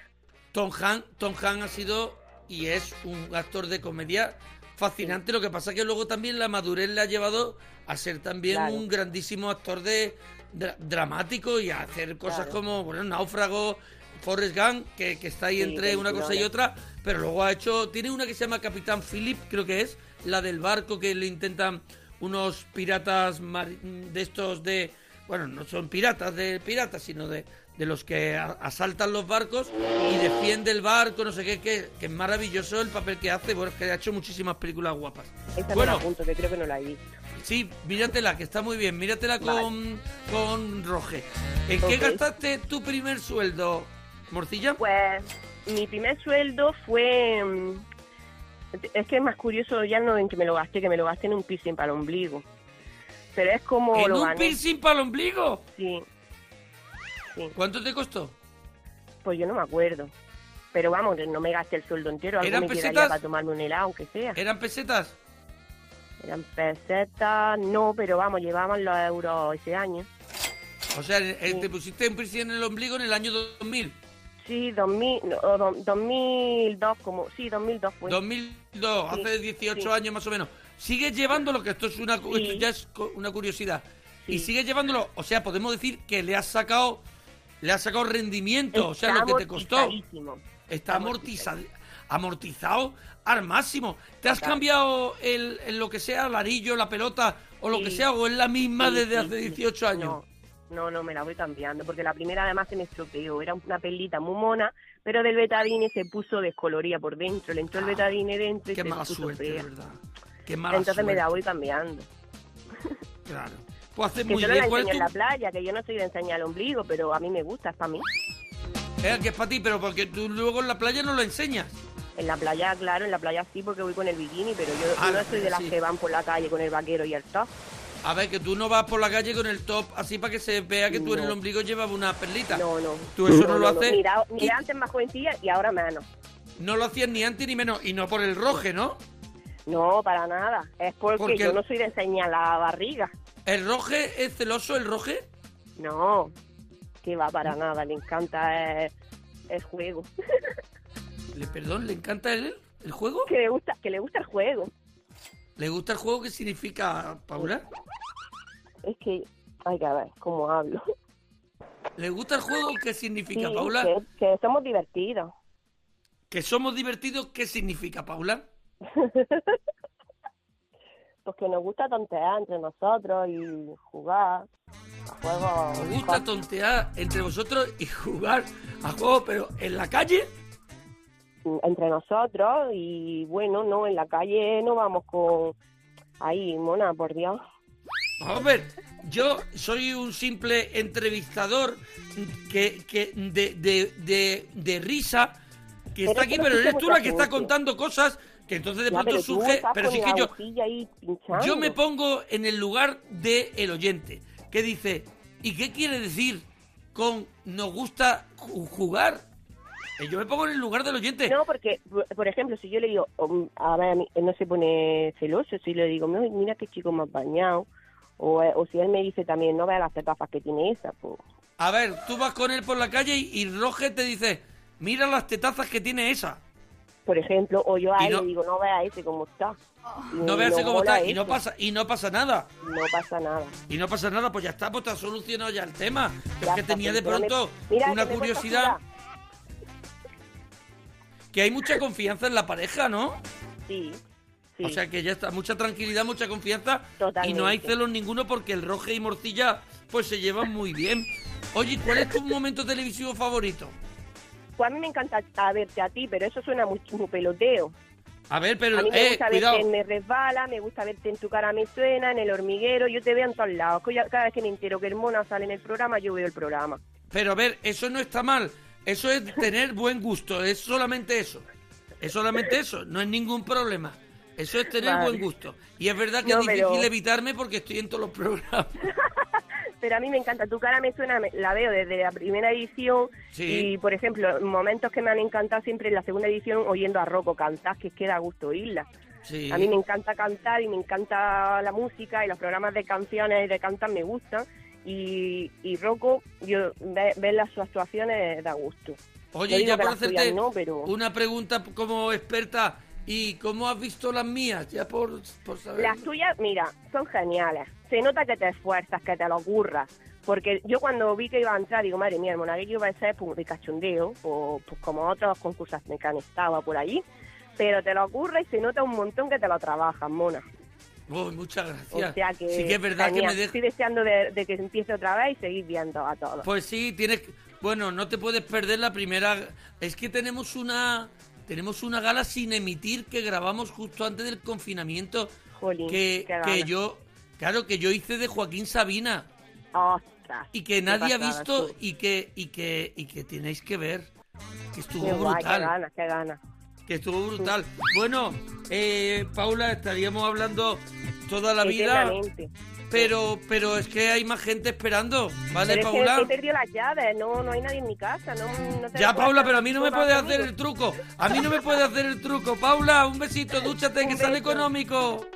Tom Hanks, Tom Hanks ha sido y es un actor de comedia fascinante. Lo que pasa que luego también la madurez le ha llevado a ser también Claro. un grandísimo actor de dra- dramático y a hacer cosas Claro. como bueno Náufrago, Forrest Gump, que, que está ahí Sí, entre una cosa y otra, pero luego ha hecho tiene una que se llama Capitán Philip, creo que es la del barco que le intentan unos piratas de estos de bueno, no son piratas de piratas, sino de, de los que asaltan los barcos y defiende el barco, no sé qué, que, que es maravilloso el papel que hace, bueno, es que ha hecho muchísimas películas guapas. Esa me la Bueno, apunto, que creo que no la he visto. sí, míratela, que está muy bien, míratela con, con Roge. ¿En qué gastaste tu primer sueldo, Morcilla? Pues mi primer sueldo fue... mm, Es que es más curioso ya no en que me lo gasté, que me lo gasté en un piercing para el ombligo. Pero es como ¿En lo un gané. piercing para el ombligo? Sí. Sí. ¿Cuánto te costó? Pues yo no me acuerdo. Pero vamos, no me gasté el sueldo entero. Algo ¿Eran me quedaría pesetas? para tomarme un helado, aunque sea. ¿Eran pesetas? Eran pesetas, no, pero vamos, llevaban los euros ese año. O sea, eh, te pusiste un piercing en el ombligo en el año 2000. Sí, 2000, no, o do- 2002, como, sí, 2002 fue. 2002, Sí, hace 18 sí. años más o menos. ¿Sigues llevándolo? Que esto es una Sí. esto ya es una curiosidad. Y sigues llevándolo, o sea, podemos decir que le has sacado le has sacado rendimiento, o sea, lo que te costó. Está amortizado, amortizado al máximo. ¿Te has cambiado el, el lo que sea, el arillo, la pelota o lo que sea, o es la misma desde hace sí. 18 años? No, no, no, me la voy cambiando, porque la primera además se me estropeó, era una pelita muy mona, pero del betadine se puso descoloría por dentro, le entró el betadine dentro y Ah, Qué se mala puso suerte, fea. verdad. Qué mala Entonces me la voy cambiando. Claro. Pues haces Que muy solo bien. la ¿Cuál enseño es en la playa, que yo no soy de enseñar el ombligo, pero a mí me gusta, es para mí. Eh, que es para ti, pero porque tú luego en la playa no lo enseñas. En la playa, claro, en la playa sí, porque voy con el bikini, pero yo Ah, no soy de las sí. que van por la calle con el vaquero y el top. A ver, que tú no vas por la calle con el top así para que se vea que tú en el ombligo llevas una perlita. No, no. Tú eso no, lo haces. Mira, mira antes más jovencilla y ahora menos. no lo hacías ni antes ni menos. Y no por el roje, ¿no? No, para nada. Es porque, Porque yo no soy de enseñar la barriga. ¿El roje es celoso, el roje? No, que va para nada. Le encanta el, el juego. Le, perdón, ¿le encanta el, el juego? que le gusta, que le gusta el juego. ¿Le gusta el juego? ¿Qué significa, Paula? Es que hay que ver cómo hablo. ¿Le gusta el juego? ¿Qué significa, Sí, Paula? que, que somos divertidos. ¿Que somos divertidos? ¿Qué significa, Paula? Pues que nos gusta tontear entre nosotros y jugar a juegos. ¿Os gusta tontear entre vosotros y jugar a juegos, pero en la calle? Entre nosotros y bueno, no, en la calle no vamos con... Ahí, mona, por Dios. Ver, yo soy un simple entrevistador que, que de, de, de, de risa que Pero está aquí, pero eres tú la que está contando cosas que entonces de Ya, pronto pero surge. Pero sí que yo, yo me pongo en el lugar del el oyente que dice, ¿y qué quiere decir con nos gusta ju- jugar? Eh, Yo me pongo en el lugar del oyente. No, porque, por- ejemplo, si yo le digo, um, a ver, él no se pone celoso, si le digo, "Mira, qué chico más bañado, o, o si él me dice también, no vea las tetafas que tiene esa, pues, A ver, tú vas con él por la calle y, y Roge te dice, mira las tetazas que tiene esa. por ejemplo, o yo a él no- le digo, no vea ese cómo está. No veas cómo mola está y no pasa y no pasa nada. No pasa nada. Y no pasa nada, pues ya está, pues te has solucionado ya el tema. Ya es que está, tenía de pero me- pronto Mira, una curiosidad. Que hay mucha confianza en la pareja, ¿no? Sí, sí. O sea que ya está, mucha tranquilidad, mucha confianza y Totalmente. no hay celos ninguno porque el Roge y Morcilla pues se llevan muy bien. Oye, ¿cuál es tu momento televisivo favorito? Pues a mí me encanta a verte a ti, pero eso suena muy, muy peloteo. A ver, pero a mí me eh, gusta cuidado. verte en Me Resbala, me gusta verte en Tu Cara Me Suena, en El Hormiguero, yo te veo en todos lados. Cada vez que me entero que el Mona sale en el programa, yo veo el programa. Pero a ver, eso no está mal. Eso es tener buen gusto. Es solamente eso. Es solamente eso. No es ningún problema. Eso es tener Vale. buen gusto. Y es verdad que No, es difícil pero- evitarme porque estoy en todos los programas. Pero a mí me encanta, Tu Cara Me Suena, la veo desde la primera edición. Sí. Y, por ejemplo, momentos que me han encantado siempre en la segunda edición, oyendo a Rocco cantar, que queda gusto oírla. Sí. A mí me encanta cantar y me encanta la música y los programas de canciones y de cantar me gustan. Y, y Rocco, yo, ve- ver las sus actuaciones da gusto. Oye, ya por las tuyas hacerte no, pero- una pregunta como experta. ¿Y cómo has visto las mías? Ya por, por saber. Las tuyas, mira, son geniales. Se nota que te esfuerzas, que te lo ocurras. Porque yo cuando vi que iba a entrar, digo, madre mía, el monaguillo iba a ser pues, de cachondeo, o pues, como otros concursos que han estado por allí. Pero te lo ocurre y se nota un montón que te lo trabajas, mona. Oh, muchas O gracias. sea que, sí que es verdad genial. que me deja. Estoy deseando de, de que empiece otra vez y seguir viendo a todos. Pues sí, tienes. Bueno, no te puedes perder la primera. Es que tenemos una. Tenemos una gala sin emitir que grabamos justo antes del confinamiento. Jolín, que, que gana. yo. Claro, que yo hice de Joaquín Sabina. Ostras. Y que nadie ha pasada, visto sí. y que, y que, y que tenéis que ver. que estuvo Qué guay, qué brutal. ganas, qué ganas. Que estuvo brutal. Bueno, eh, Paula, estaríamos hablando toda la vida, pero pero es que hay más gente esperando, ¿vale, Pero es que Paula? he perdido las llaves, no, no hay nadie en mi casa. No, no Ya, Paula, pero a mí no me puede hacer el truco. A mí no me puede hacer el truco. Paula, un besito, dúchate, que Un sale beso. económico.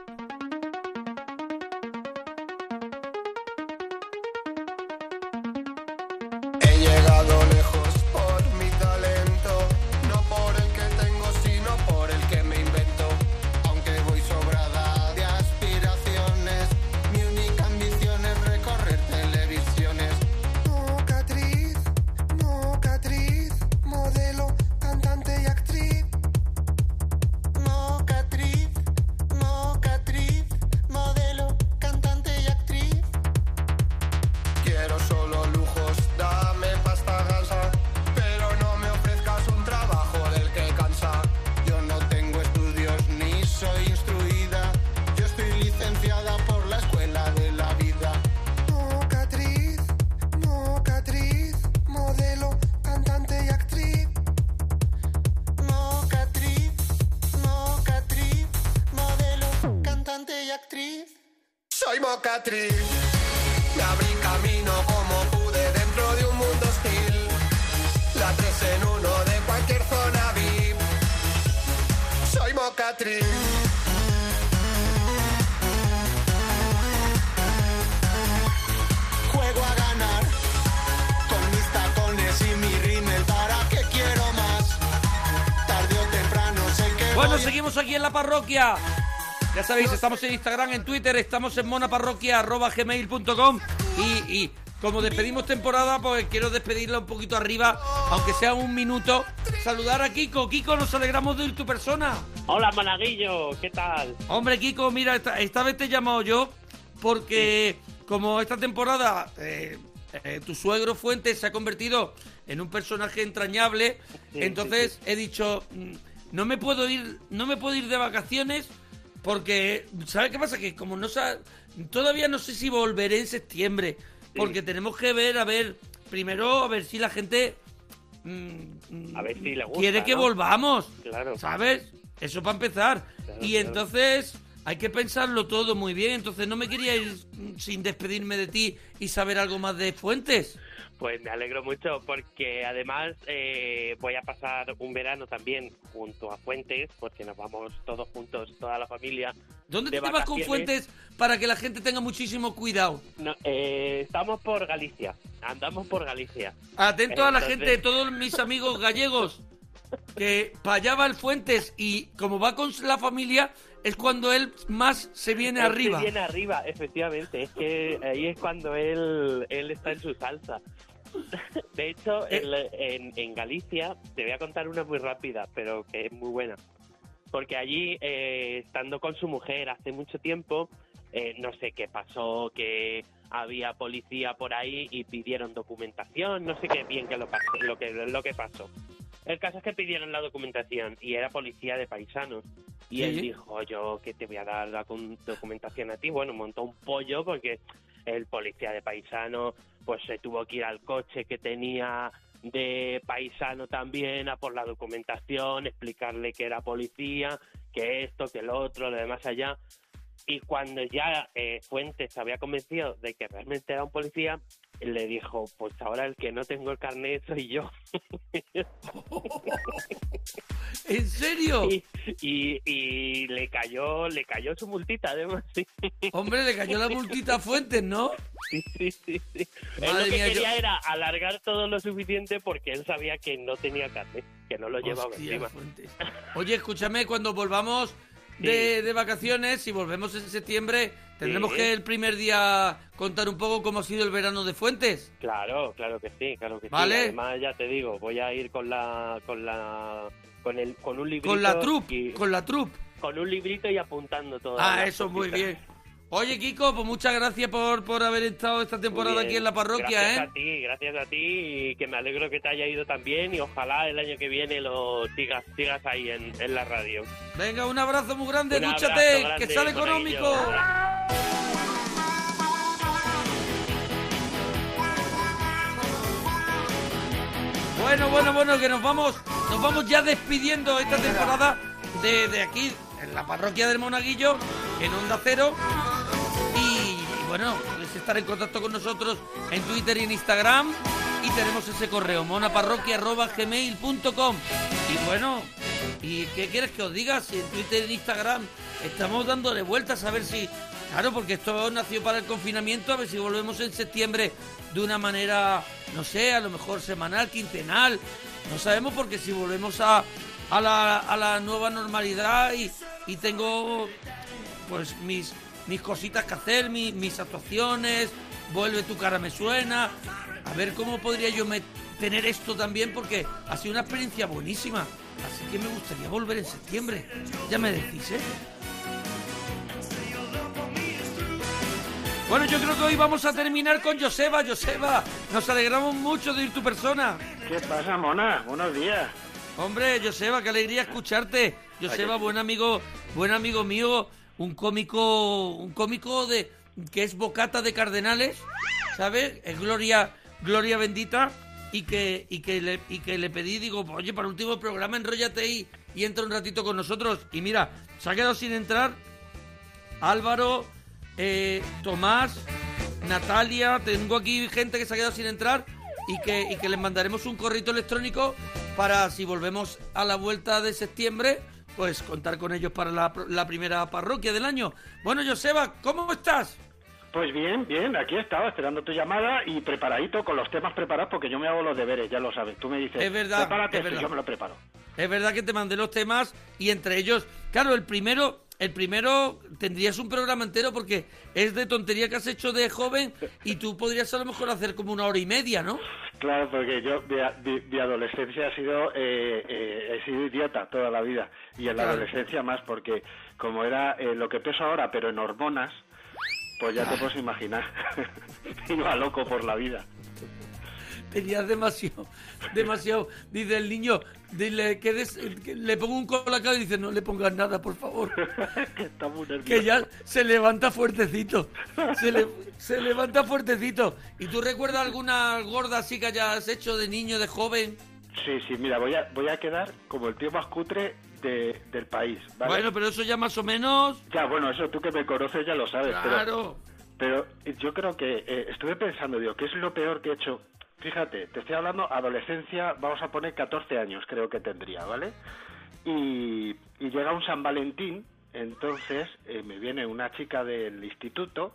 Bueno, seguimos aquí en la parroquia. Ya sabéis, estamos en Instagram, en Twitter, estamos en monaparroquia.gmail.com y, y como despedimos temporada, pues quiero despedirla un poquito arriba, aunque sea un minuto. Saludar a Kiko. Kiko, nos alegramos de oír tu persona. Hola, Managuillo, ¿qué tal? Hombre, Kiko, mira, esta, esta vez te he llamado yo porque como esta temporada eh, eh, tu suegro Fuentes se ha convertido en un personaje entrañable, Sí, entonces he dicho, mm, no me puedo ir, no me puedo ir de vacaciones porque, ¿sabes qué pasa? Que como no sa- todavía no sé si volveré en septiembre, porque tenemos que ver, a ver, primero a ver si la gente mm, A ver si le gusta, quiere que ¿no? volvamos. Claro. ¿Sabes? Eso para empezar. Claro, y claro. entonces hay que pensarlo todo muy bien. Entonces no me quería ir sin despedirme de ti y saber algo más de Fuentes. Pues me alegro mucho porque además eh, voy a pasar un verano también junto a Fuentes, porque nos vamos todos juntos, toda la familia. ¿Dónde de te vas con. Fuentes para que la gente tenga muchísimo cuidado? No, eh, estamos por Galicia, andamos por Galicia. Atento a la gente, todos mis amigos gallegos, que para allá va el Fuentes y como va con la familia es cuando él más se viene Él se arriba. viene arriba, efectivamente. Es que ahí es cuando él, él está en su salsa. De hecho, Eh. en, en- en Galicia, te voy a contar una muy rápida, pero que es muy buena. Porque allí, eh, estando con su mujer hace mucho tiempo, eh, no sé qué pasó, que había policía por ahí y pidieron documentación, no sé qué bien que lo, pasó, lo, que, lo que pasó. El caso es que pidieron la documentación y era policía de paisanos. Y Sí. él dijo, yo que te voy a dar la documentación a ti. Bueno, montó un pollo porque el policía de paisano pues se tuvo que ir al coche que tenía de paisano también a por la documentación, explicarle que era policía, que esto, que lo otro, lo demás allá. Y cuando ya eh, Fuentes se había convencido de que realmente era un policía, le dijo, pues ahora el que no tengo el carnet soy yo. ¿En serio? y, y, y le cayó le cayó su multita además sí Hombre, le cayó la multita a Fuentes, ¿no? sí sí sí, sí. Madre lo que mía, yo- quería era alargar todo lo suficiente porque él sabía que no tenía carne que no lo llevaba encima Fuentes. Oye, escúchame, cuando volvamos de, de vacaciones, si volvemos en septiembre, tendremos que el primer día contar un poco cómo ha sido el verano de Fuentes. claro claro que sí claro que Vale. sí además ya te digo voy a ir con la con la con el con un librito Con la troupe, y- con la troupe. con un librito y apuntando todo Ah, eso, muy bien. Oye, Kiko, pues muchas gracias por, por haber estado esta temporada aquí en la parroquia, gracias ¿eh? a ti, gracias a ti y que me alegro que te haya ido también y ojalá el año que viene lo sigas, sigas ahí en, en la radio. Venga, un abrazo muy grande, Un dúchate, abrazo grande, que sale económico. Bueno, bueno, bueno, que nos vamos, nos vamos ya despidiendo esta temporada de, de aquí, en la parroquia del Monaguillo, en Onda Cero. Bueno, podéis estar en contacto con nosotros en Twitter y en Instagram. Y tenemos ese correo, monaparroquia.gmail.com. Y bueno, ¿y qué quieres que os diga? Si en Twitter y en Instagram estamos dándole vueltas a ver si... Claro, porque esto nació para el confinamiento, a ver si volvemos en septiembre de una manera, no sé, a lo mejor semanal, quincenal. No sabemos porque si volvemos a, a, la, a la nueva normalidad y, y tengo pues mis, mis cositas que hacer, mi- mis actuaciones, vuelve tu cara me suena. A ver cómo podría yo me- tener esto también porque ha sido una experiencia buenísima. Así que me gustaría volver en septiembre. Ya me decís, ¿eh? Bueno, yo creo que hoy vamos a terminar con Joseba. Joseba, nos alegramos mucho de ir tu persona. ¿Qué pasa, Mona? Buenos días. Hombre, Joseba, qué alegría escucharte. Joseba, buen amigo, buen amigo mío, un cómico, un cómico de que es bocata de cardenales, ¿sabes? Es Gloria, Gloria bendita y que y que le y que le pedí digo, oye, para el último programa enróllate y, y entra un ratito con nosotros y mira, se ha quedado sin entrar Álvaro, eh, Tomás, Natalia, tengo aquí gente que se ha quedado sin entrar y que, y que les mandaremos un correo electrónico para si volvemos a la vuelta de septiembre, pues contar con ellos para la, la primera parroquia del año. Bueno, Joseba, ¿cómo estás? Pues bien, bien, aquí estaba esperando tu llamada y preparadito con los temas preparados porque yo me hago los deberes, ya lo sabes. Tú me dices, Es verdad, prepárate es esto", y verdad. yo me lo preparo. Es verdad que te mandé los temas y entre ellos, claro, el primero, el primero tendrías un programa entero porque es de tontería que has hecho de joven y tú podrías a lo mejor hacer como una hora y media, ¿no? Claro, porque yo, mi, mi- mi adolescencia ha sido, eh, eh, he sido idiota toda la vida. Y en la adolescencia más, porque como era eh, lo que peso ahora, pero en hormonas, pues ya te puedes imaginar. Iba loco por la vida. Tenías demasiado, demasiado. Dice el niño, dile que, des- que le pongo un colacao y dice, no le pongas nada, por favor. que está muy nervioso. Que ya se levanta fuertecito. Se, le- se levanta fuertecito. ¿Y tú recuerdas alguna gorda así que hayas hecho de niño, de joven? Sí, sí, mira, voy a, voy a quedar como el tío más cutre de- del país, ¿vale? Bueno, pero eso ya más o menos... Ya, bueno, eso tú que me conoces ya lo sabes, pero... Claro. Pero yo creo que eh, estuve pensando, digo, ¿qué es lo peor que he hecho? Fíjate, te estoy hablando adolescencia, vamos a poner 14 años, creo que tendría, ¿vale? Y, y llega un San Valentín, entonces eh, me viene una chica del instituto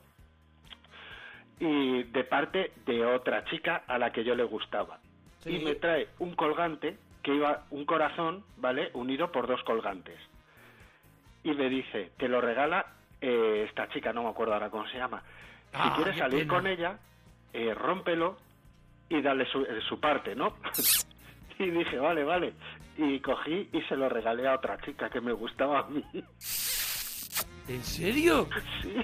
y de parte de otra chica a la que yo le gustaba. Sí. Y me trae un colgante que iba un corazón, ¿vale? Unido por dos colgantes. Y me dice, te lo regala eh, esta chica, no me acuerdo ahora cómo se llama. Si Ah, quieres salir pena. con ella, eh, rómpelo y dale su, eh, su parte, ¿no? y dije, vale, vale. Y cogí y se lo regalé a otra chica que me gustaba a mí. ¿En serio? Sí.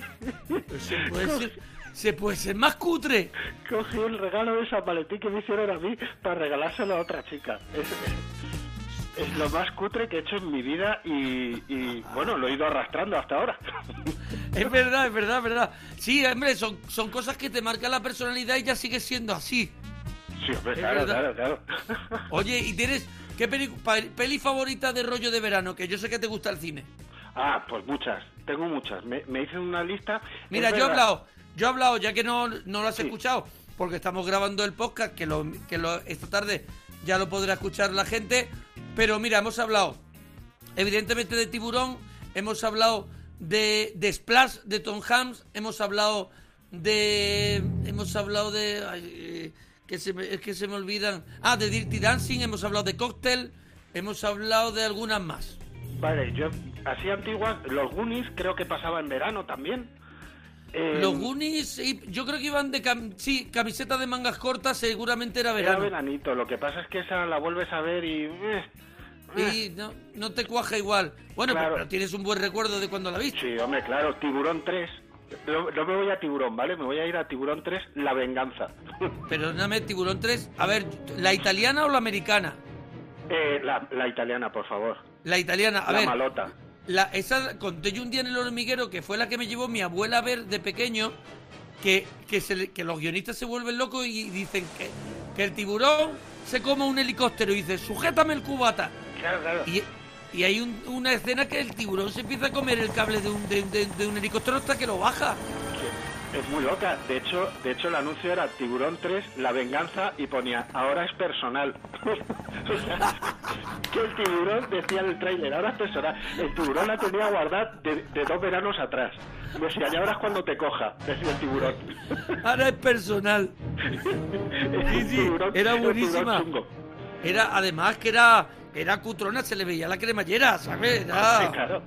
Pues se, puede ser, se puede ser más cutre. Cogí el regalo de San Valentín que me hicieron a mí para regalárselo a otra chica. Es, es lo más cutre que he hecho en mi vida y, y, bueno, lo he ido arrastrando hasta ahora. Es verdad, es verdad, es verdad. Sí, hombre, son, son cosas que te marcan la personalidad y ya sigues siendo así. Sí, hombre, claro, claro, claro. Oye, ¿y tienes qué peli, peli favorita de rollo de verano? Que yo sé que te gusta el cine. Ah, pues muchas, tengo muchas. Me, me hice una lista. Mira, yo he hablado, yo he hablado, ya que no, no lo has escuchado, porque estamos grabando el podcast, que, lo, que lo, esta tarde ya lo podrá escuchar la gente. Pero mira, hemos hablado, evidentemente, de Tiburón, hemos hablado de, de Splash, de Tom Hanks, hemos hablado de. Hemos hablado de. ay, que se me, es que se me olvidan. Ah, de Dirty Dancing, hemos hablado de Cocktail, hemos hablado de algunas más. Vale, yo, así antiguas, los Goonies creo que pasaba en verano también. Eh, Los Goonies, yo creo que iban de cam- sí, camiseta de mangas cortas, seguramente era Era verano. veranito, lo que pasa es que esa la vuelves a ver y... eh, Y no, no te cuaja igual. Bueno, Claro. pero, pero tienes un buen recuerdo de cuando la viste. Sí, hombre, claro, Tiburón 3. No, no me voy a Tiburón, ¿vale? Me voy a ir a Tiburón 3, La Venganza. Perdóname, Tiburón 3. A ver, ¿la italiana o la americana? Eh, la, la italiana, por favor. La italiana, a la ver. malota. La, esa conté yo un día en el hormiguero que fue la que me llevó mi abuela a ver de pequeño que, que, se que los guionistas se vuelven locos y dicen que, que el tiburón se coma un helicóptero y dice, sujétame el cubata. Claro, claro. Y, y hay un- una escena que el tiburón se empieza a comer el cable de un, de, de- de un helicóptero hasta que lo baja. Es muy loca. De hecho, de hecho el anuncio era Tiburón 3, la venganza y ponía ahora es personal. O sea, que el tiburón decía en el tráiler, ahora es personal. El tiburón la tenía guardada de, de dos veranos atrás. Decía, y ahora es cuando te coja, decía el tiburón. Ahora es personal. Sí, sí, Tiburón- era buenísima. Era, además que era, era cutrona, se le veía la cremallera, ¿sabes? Era- Sí, claro.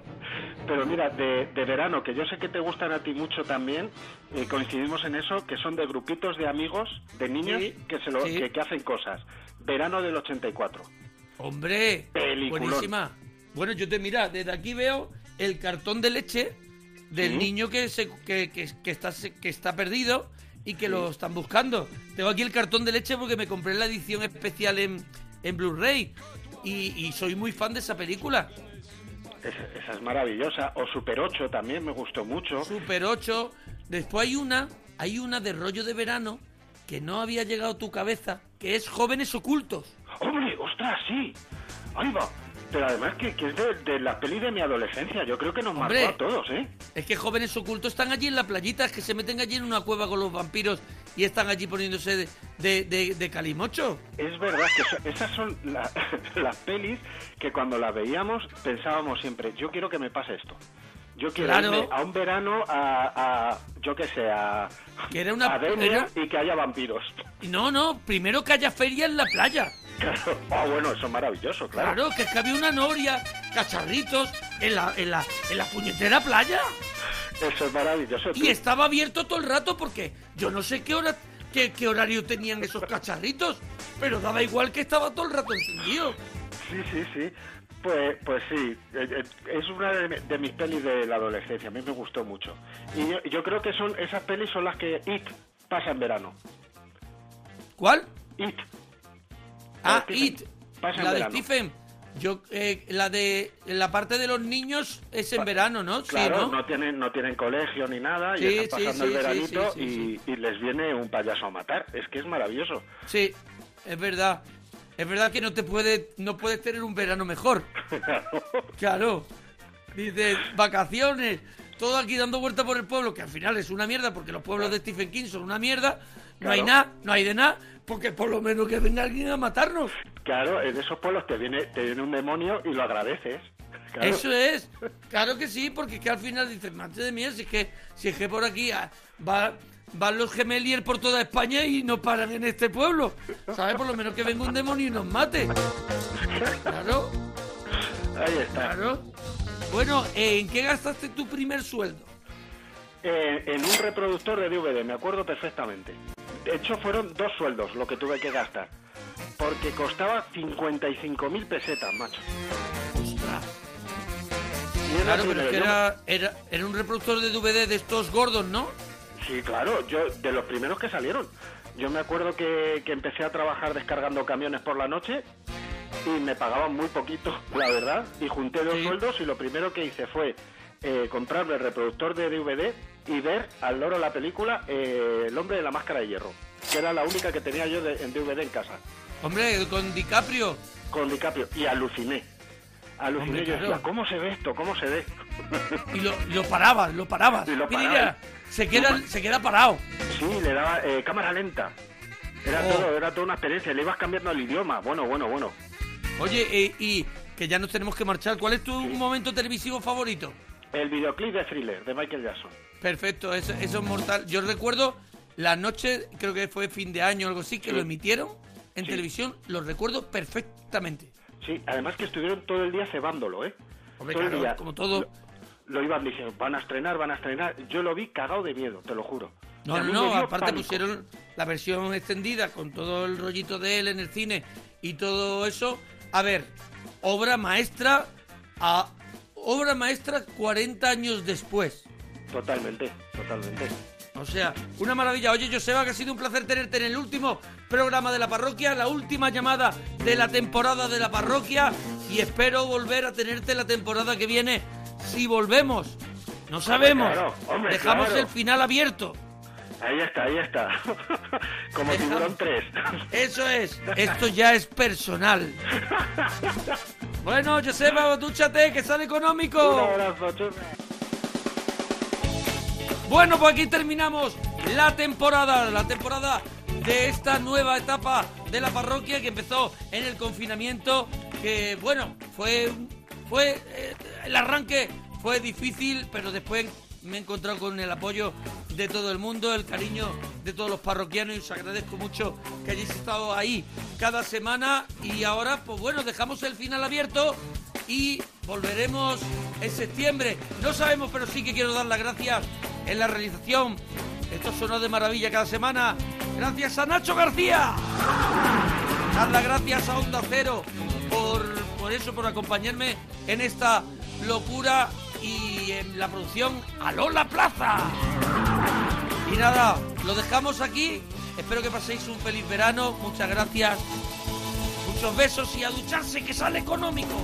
Pero mira, de, de verano, que yo sé que te gustan a ti mucho también, eh, coincidimos en eso, que son de grupitos de amigos, de niños, Sí, que, se lo, sí. que, que hacen cosas. Verano del 84. Hombre, Peliculón. buenísima. Bueno, yo te mira, desde aquí veo el cartón de leche del Sí. niño que, se, que, que- que está, que está perdido y que lo están buscando. Tengo aquí el cartón de leche porque me compré la edición especial en, en Blu-ray y, y soy muy fan de esa película. Esa, esa es maravillosa. O Super 8 también me gustó mucho. Super 8. Después hay una, hay una de rollo de verano que no había llegado a tu cabeza, que es Jóvenes Ocultos. ¡Hombre! ¡Ostras, sí! ¡Ahí va! Pero además que, que es de, de la peli de mi adolescencia. Yo creo que nos Hombre. marcó a todos, ¿eh? Es que jóvenes ocultos están allí en la playita, es que se meten allí en una cueva con los vampiros y están allí poniéndose de, de, de- de calimocho. Es verdad que eso- esas son la- las pelis que cuando las veíamos pensábamos siempre, yo quiero que me pase esto. Yo quiero Claro. irme a un verano a, a, yo qué sé, a, Que era una- a era- y que haya vampiros. No, no, primero que haya feria en la playa. Claro. Ah, bueno, eso es maravilloso, claro. Claro, que es que había una noria, cacharritos, en la, en la, en la puñetera playa. Eso es maravilloso. Y Tú- estaba abierto todo el rato porque yo no sé qué hora qué, qué horario tenían esos cacharritos, pero daba igual que estaba todo el rato encendido. Sí, sí, sí. Pues, pues sí, eh, eh, es una de mis pelis de la adolescencia, a mí me gustó mucho. Y yo, yo creo que son esas pelis son las que It pasa en verano. ¿Cuál? It. Ah. It. Pasa La de. Stephen. Yo, eh, la de la parte de los niños es en verano, ¿no? Claro, sí, ¿no? no tienen no tienen colegio ni nada Sí, y están sí, pasando sí, el veranito y, y les viene un payaso a matar. Es que es maravilloso. Sí, es verdad. Es verdad que no te puede, no puedes tener un verano mejor. Claro. Dices, vacaciones, todo aquí dando vuelta por el pueblo, que al final es una mierda, porque los pueblos de Stephen King son una mierda. No hay nada, no hay de nada, porque por lo menos que venga alguien a matarnos. Claro, en esos pueblos te viene te viene un demonio y lo agradeces. Claro. Eso es, claro que sí, porque es que al final dices, madre de mía, si es que, si es que por aquí ah, va, van los gemelier por toda España y no paran en este pueblo. ¿Sabes? Por lo menos que venga un demonio y nos mate. Claro, Ahí está. claro. Bueno, ¿en qué gastaste tu primer sueldo? Eh, en un reproductor de DVD, me acuerdo perfectamente. De hecho, fueron dos sueldos lo que tuve que gastar. Porque costaba 55.000 pesetas, macho. Ostras. Claro, pero es que era, era, era un reproductor de DVD de estos gordos, ¿no? Sí, claro, yo de los primeros que salieron. Yo me acuerdo que, que empecé a trabajar descargando camiones por la noche y me pagaban muy poquito, la verdad. Y junté dos Sí. sueldos y lo primero que hice fue eh, comprarme el reproductor de DVD y ver al loro la película eh, El hombre de la máscara de hierro, que era la única que tenía yo de- en DVD en casa, Hombre, con DiCaprio. con DiCaprio. Y aluciné. Aluciné, Hombre, yo decía, ¿cómo se ve esto? ¿Cómo se ve? Y lo, lo parabas, lo parabas. Y lo Mira, paraba. Se queda, se queda parado. Sí, le daba eh, cámara lenta. Era Oh. todo, era toda una experiencia. Le ibas cambiando el idioma. Bueno, bueno, bueno. Oye, eh, y que ya nos tenemos que marchar. ¿Cuál es tu momento televisivo favorito? El videoclip de Thriller de Michael Jackson. Perfecto, eso, eso es mortal. Yo recuerdo la noche, creo que fue fin de año o algo así, que Sí. lo emitieron en Sí. televisión. Lo recuerdo perfectamente. Sí, además que estuvieron todo el día cebándolo, ¿eh? Hombre, todo el día. como todo. Lo, lo iban diciendo, van a estrenar, van a estrenar. Yo lo vi cagado de miedo, te lo juro. No, a no, mí no, aparte pánico. pusieron la versión extendida con todo el rollito de él en el cine y todo eso. A ver, obra maestra a obra maestra 40 años después. Totalmente, totalmente. O sea, una maravilla. Oye, Joseba, que ha sido un placer tenerte en el último programa de la parroquia, la última llamada de la temporada de la parroquia y espero volver a tenerte la temporada que viene si volvemos. No sabemos. claro, hombre, Dejamos claro. el final abierto. Ahí está, ahí está. Como Dejamos- tiburón 3. Eso es, esto ya es personal. Bueno, Joseba, dúchate, que sale económico. Un abrazo. Bueno, pues aquí terminamos la temporada, la temporada de esta nueva etapa de la parroquia que empezó en el confinamiento, que bueno, fue, fue eh, el arranque fue difícil, pero después me he encontrado con el apoyo de todo el mundo, el cariño de todos los parroquianos y os agradezco mucho que hayáis estado ahí cada semana y ahora pues bueno, dejamos el final abierto y volveremos en septiembre. No sabemos, pero sí que quiero dar las gracias en la realización. Esto sonó de maravilla cada semana. Gracias a Nacho García. Dar las gracias a Onda Cero por, por eso, por acompañarme en esta locura y en la producción a Lola Plaza. Y nada, lo dejamos aquí. Espero que paséis un feliz verano. Muchas gracias. Muchos besos y a ducharse que sale económico.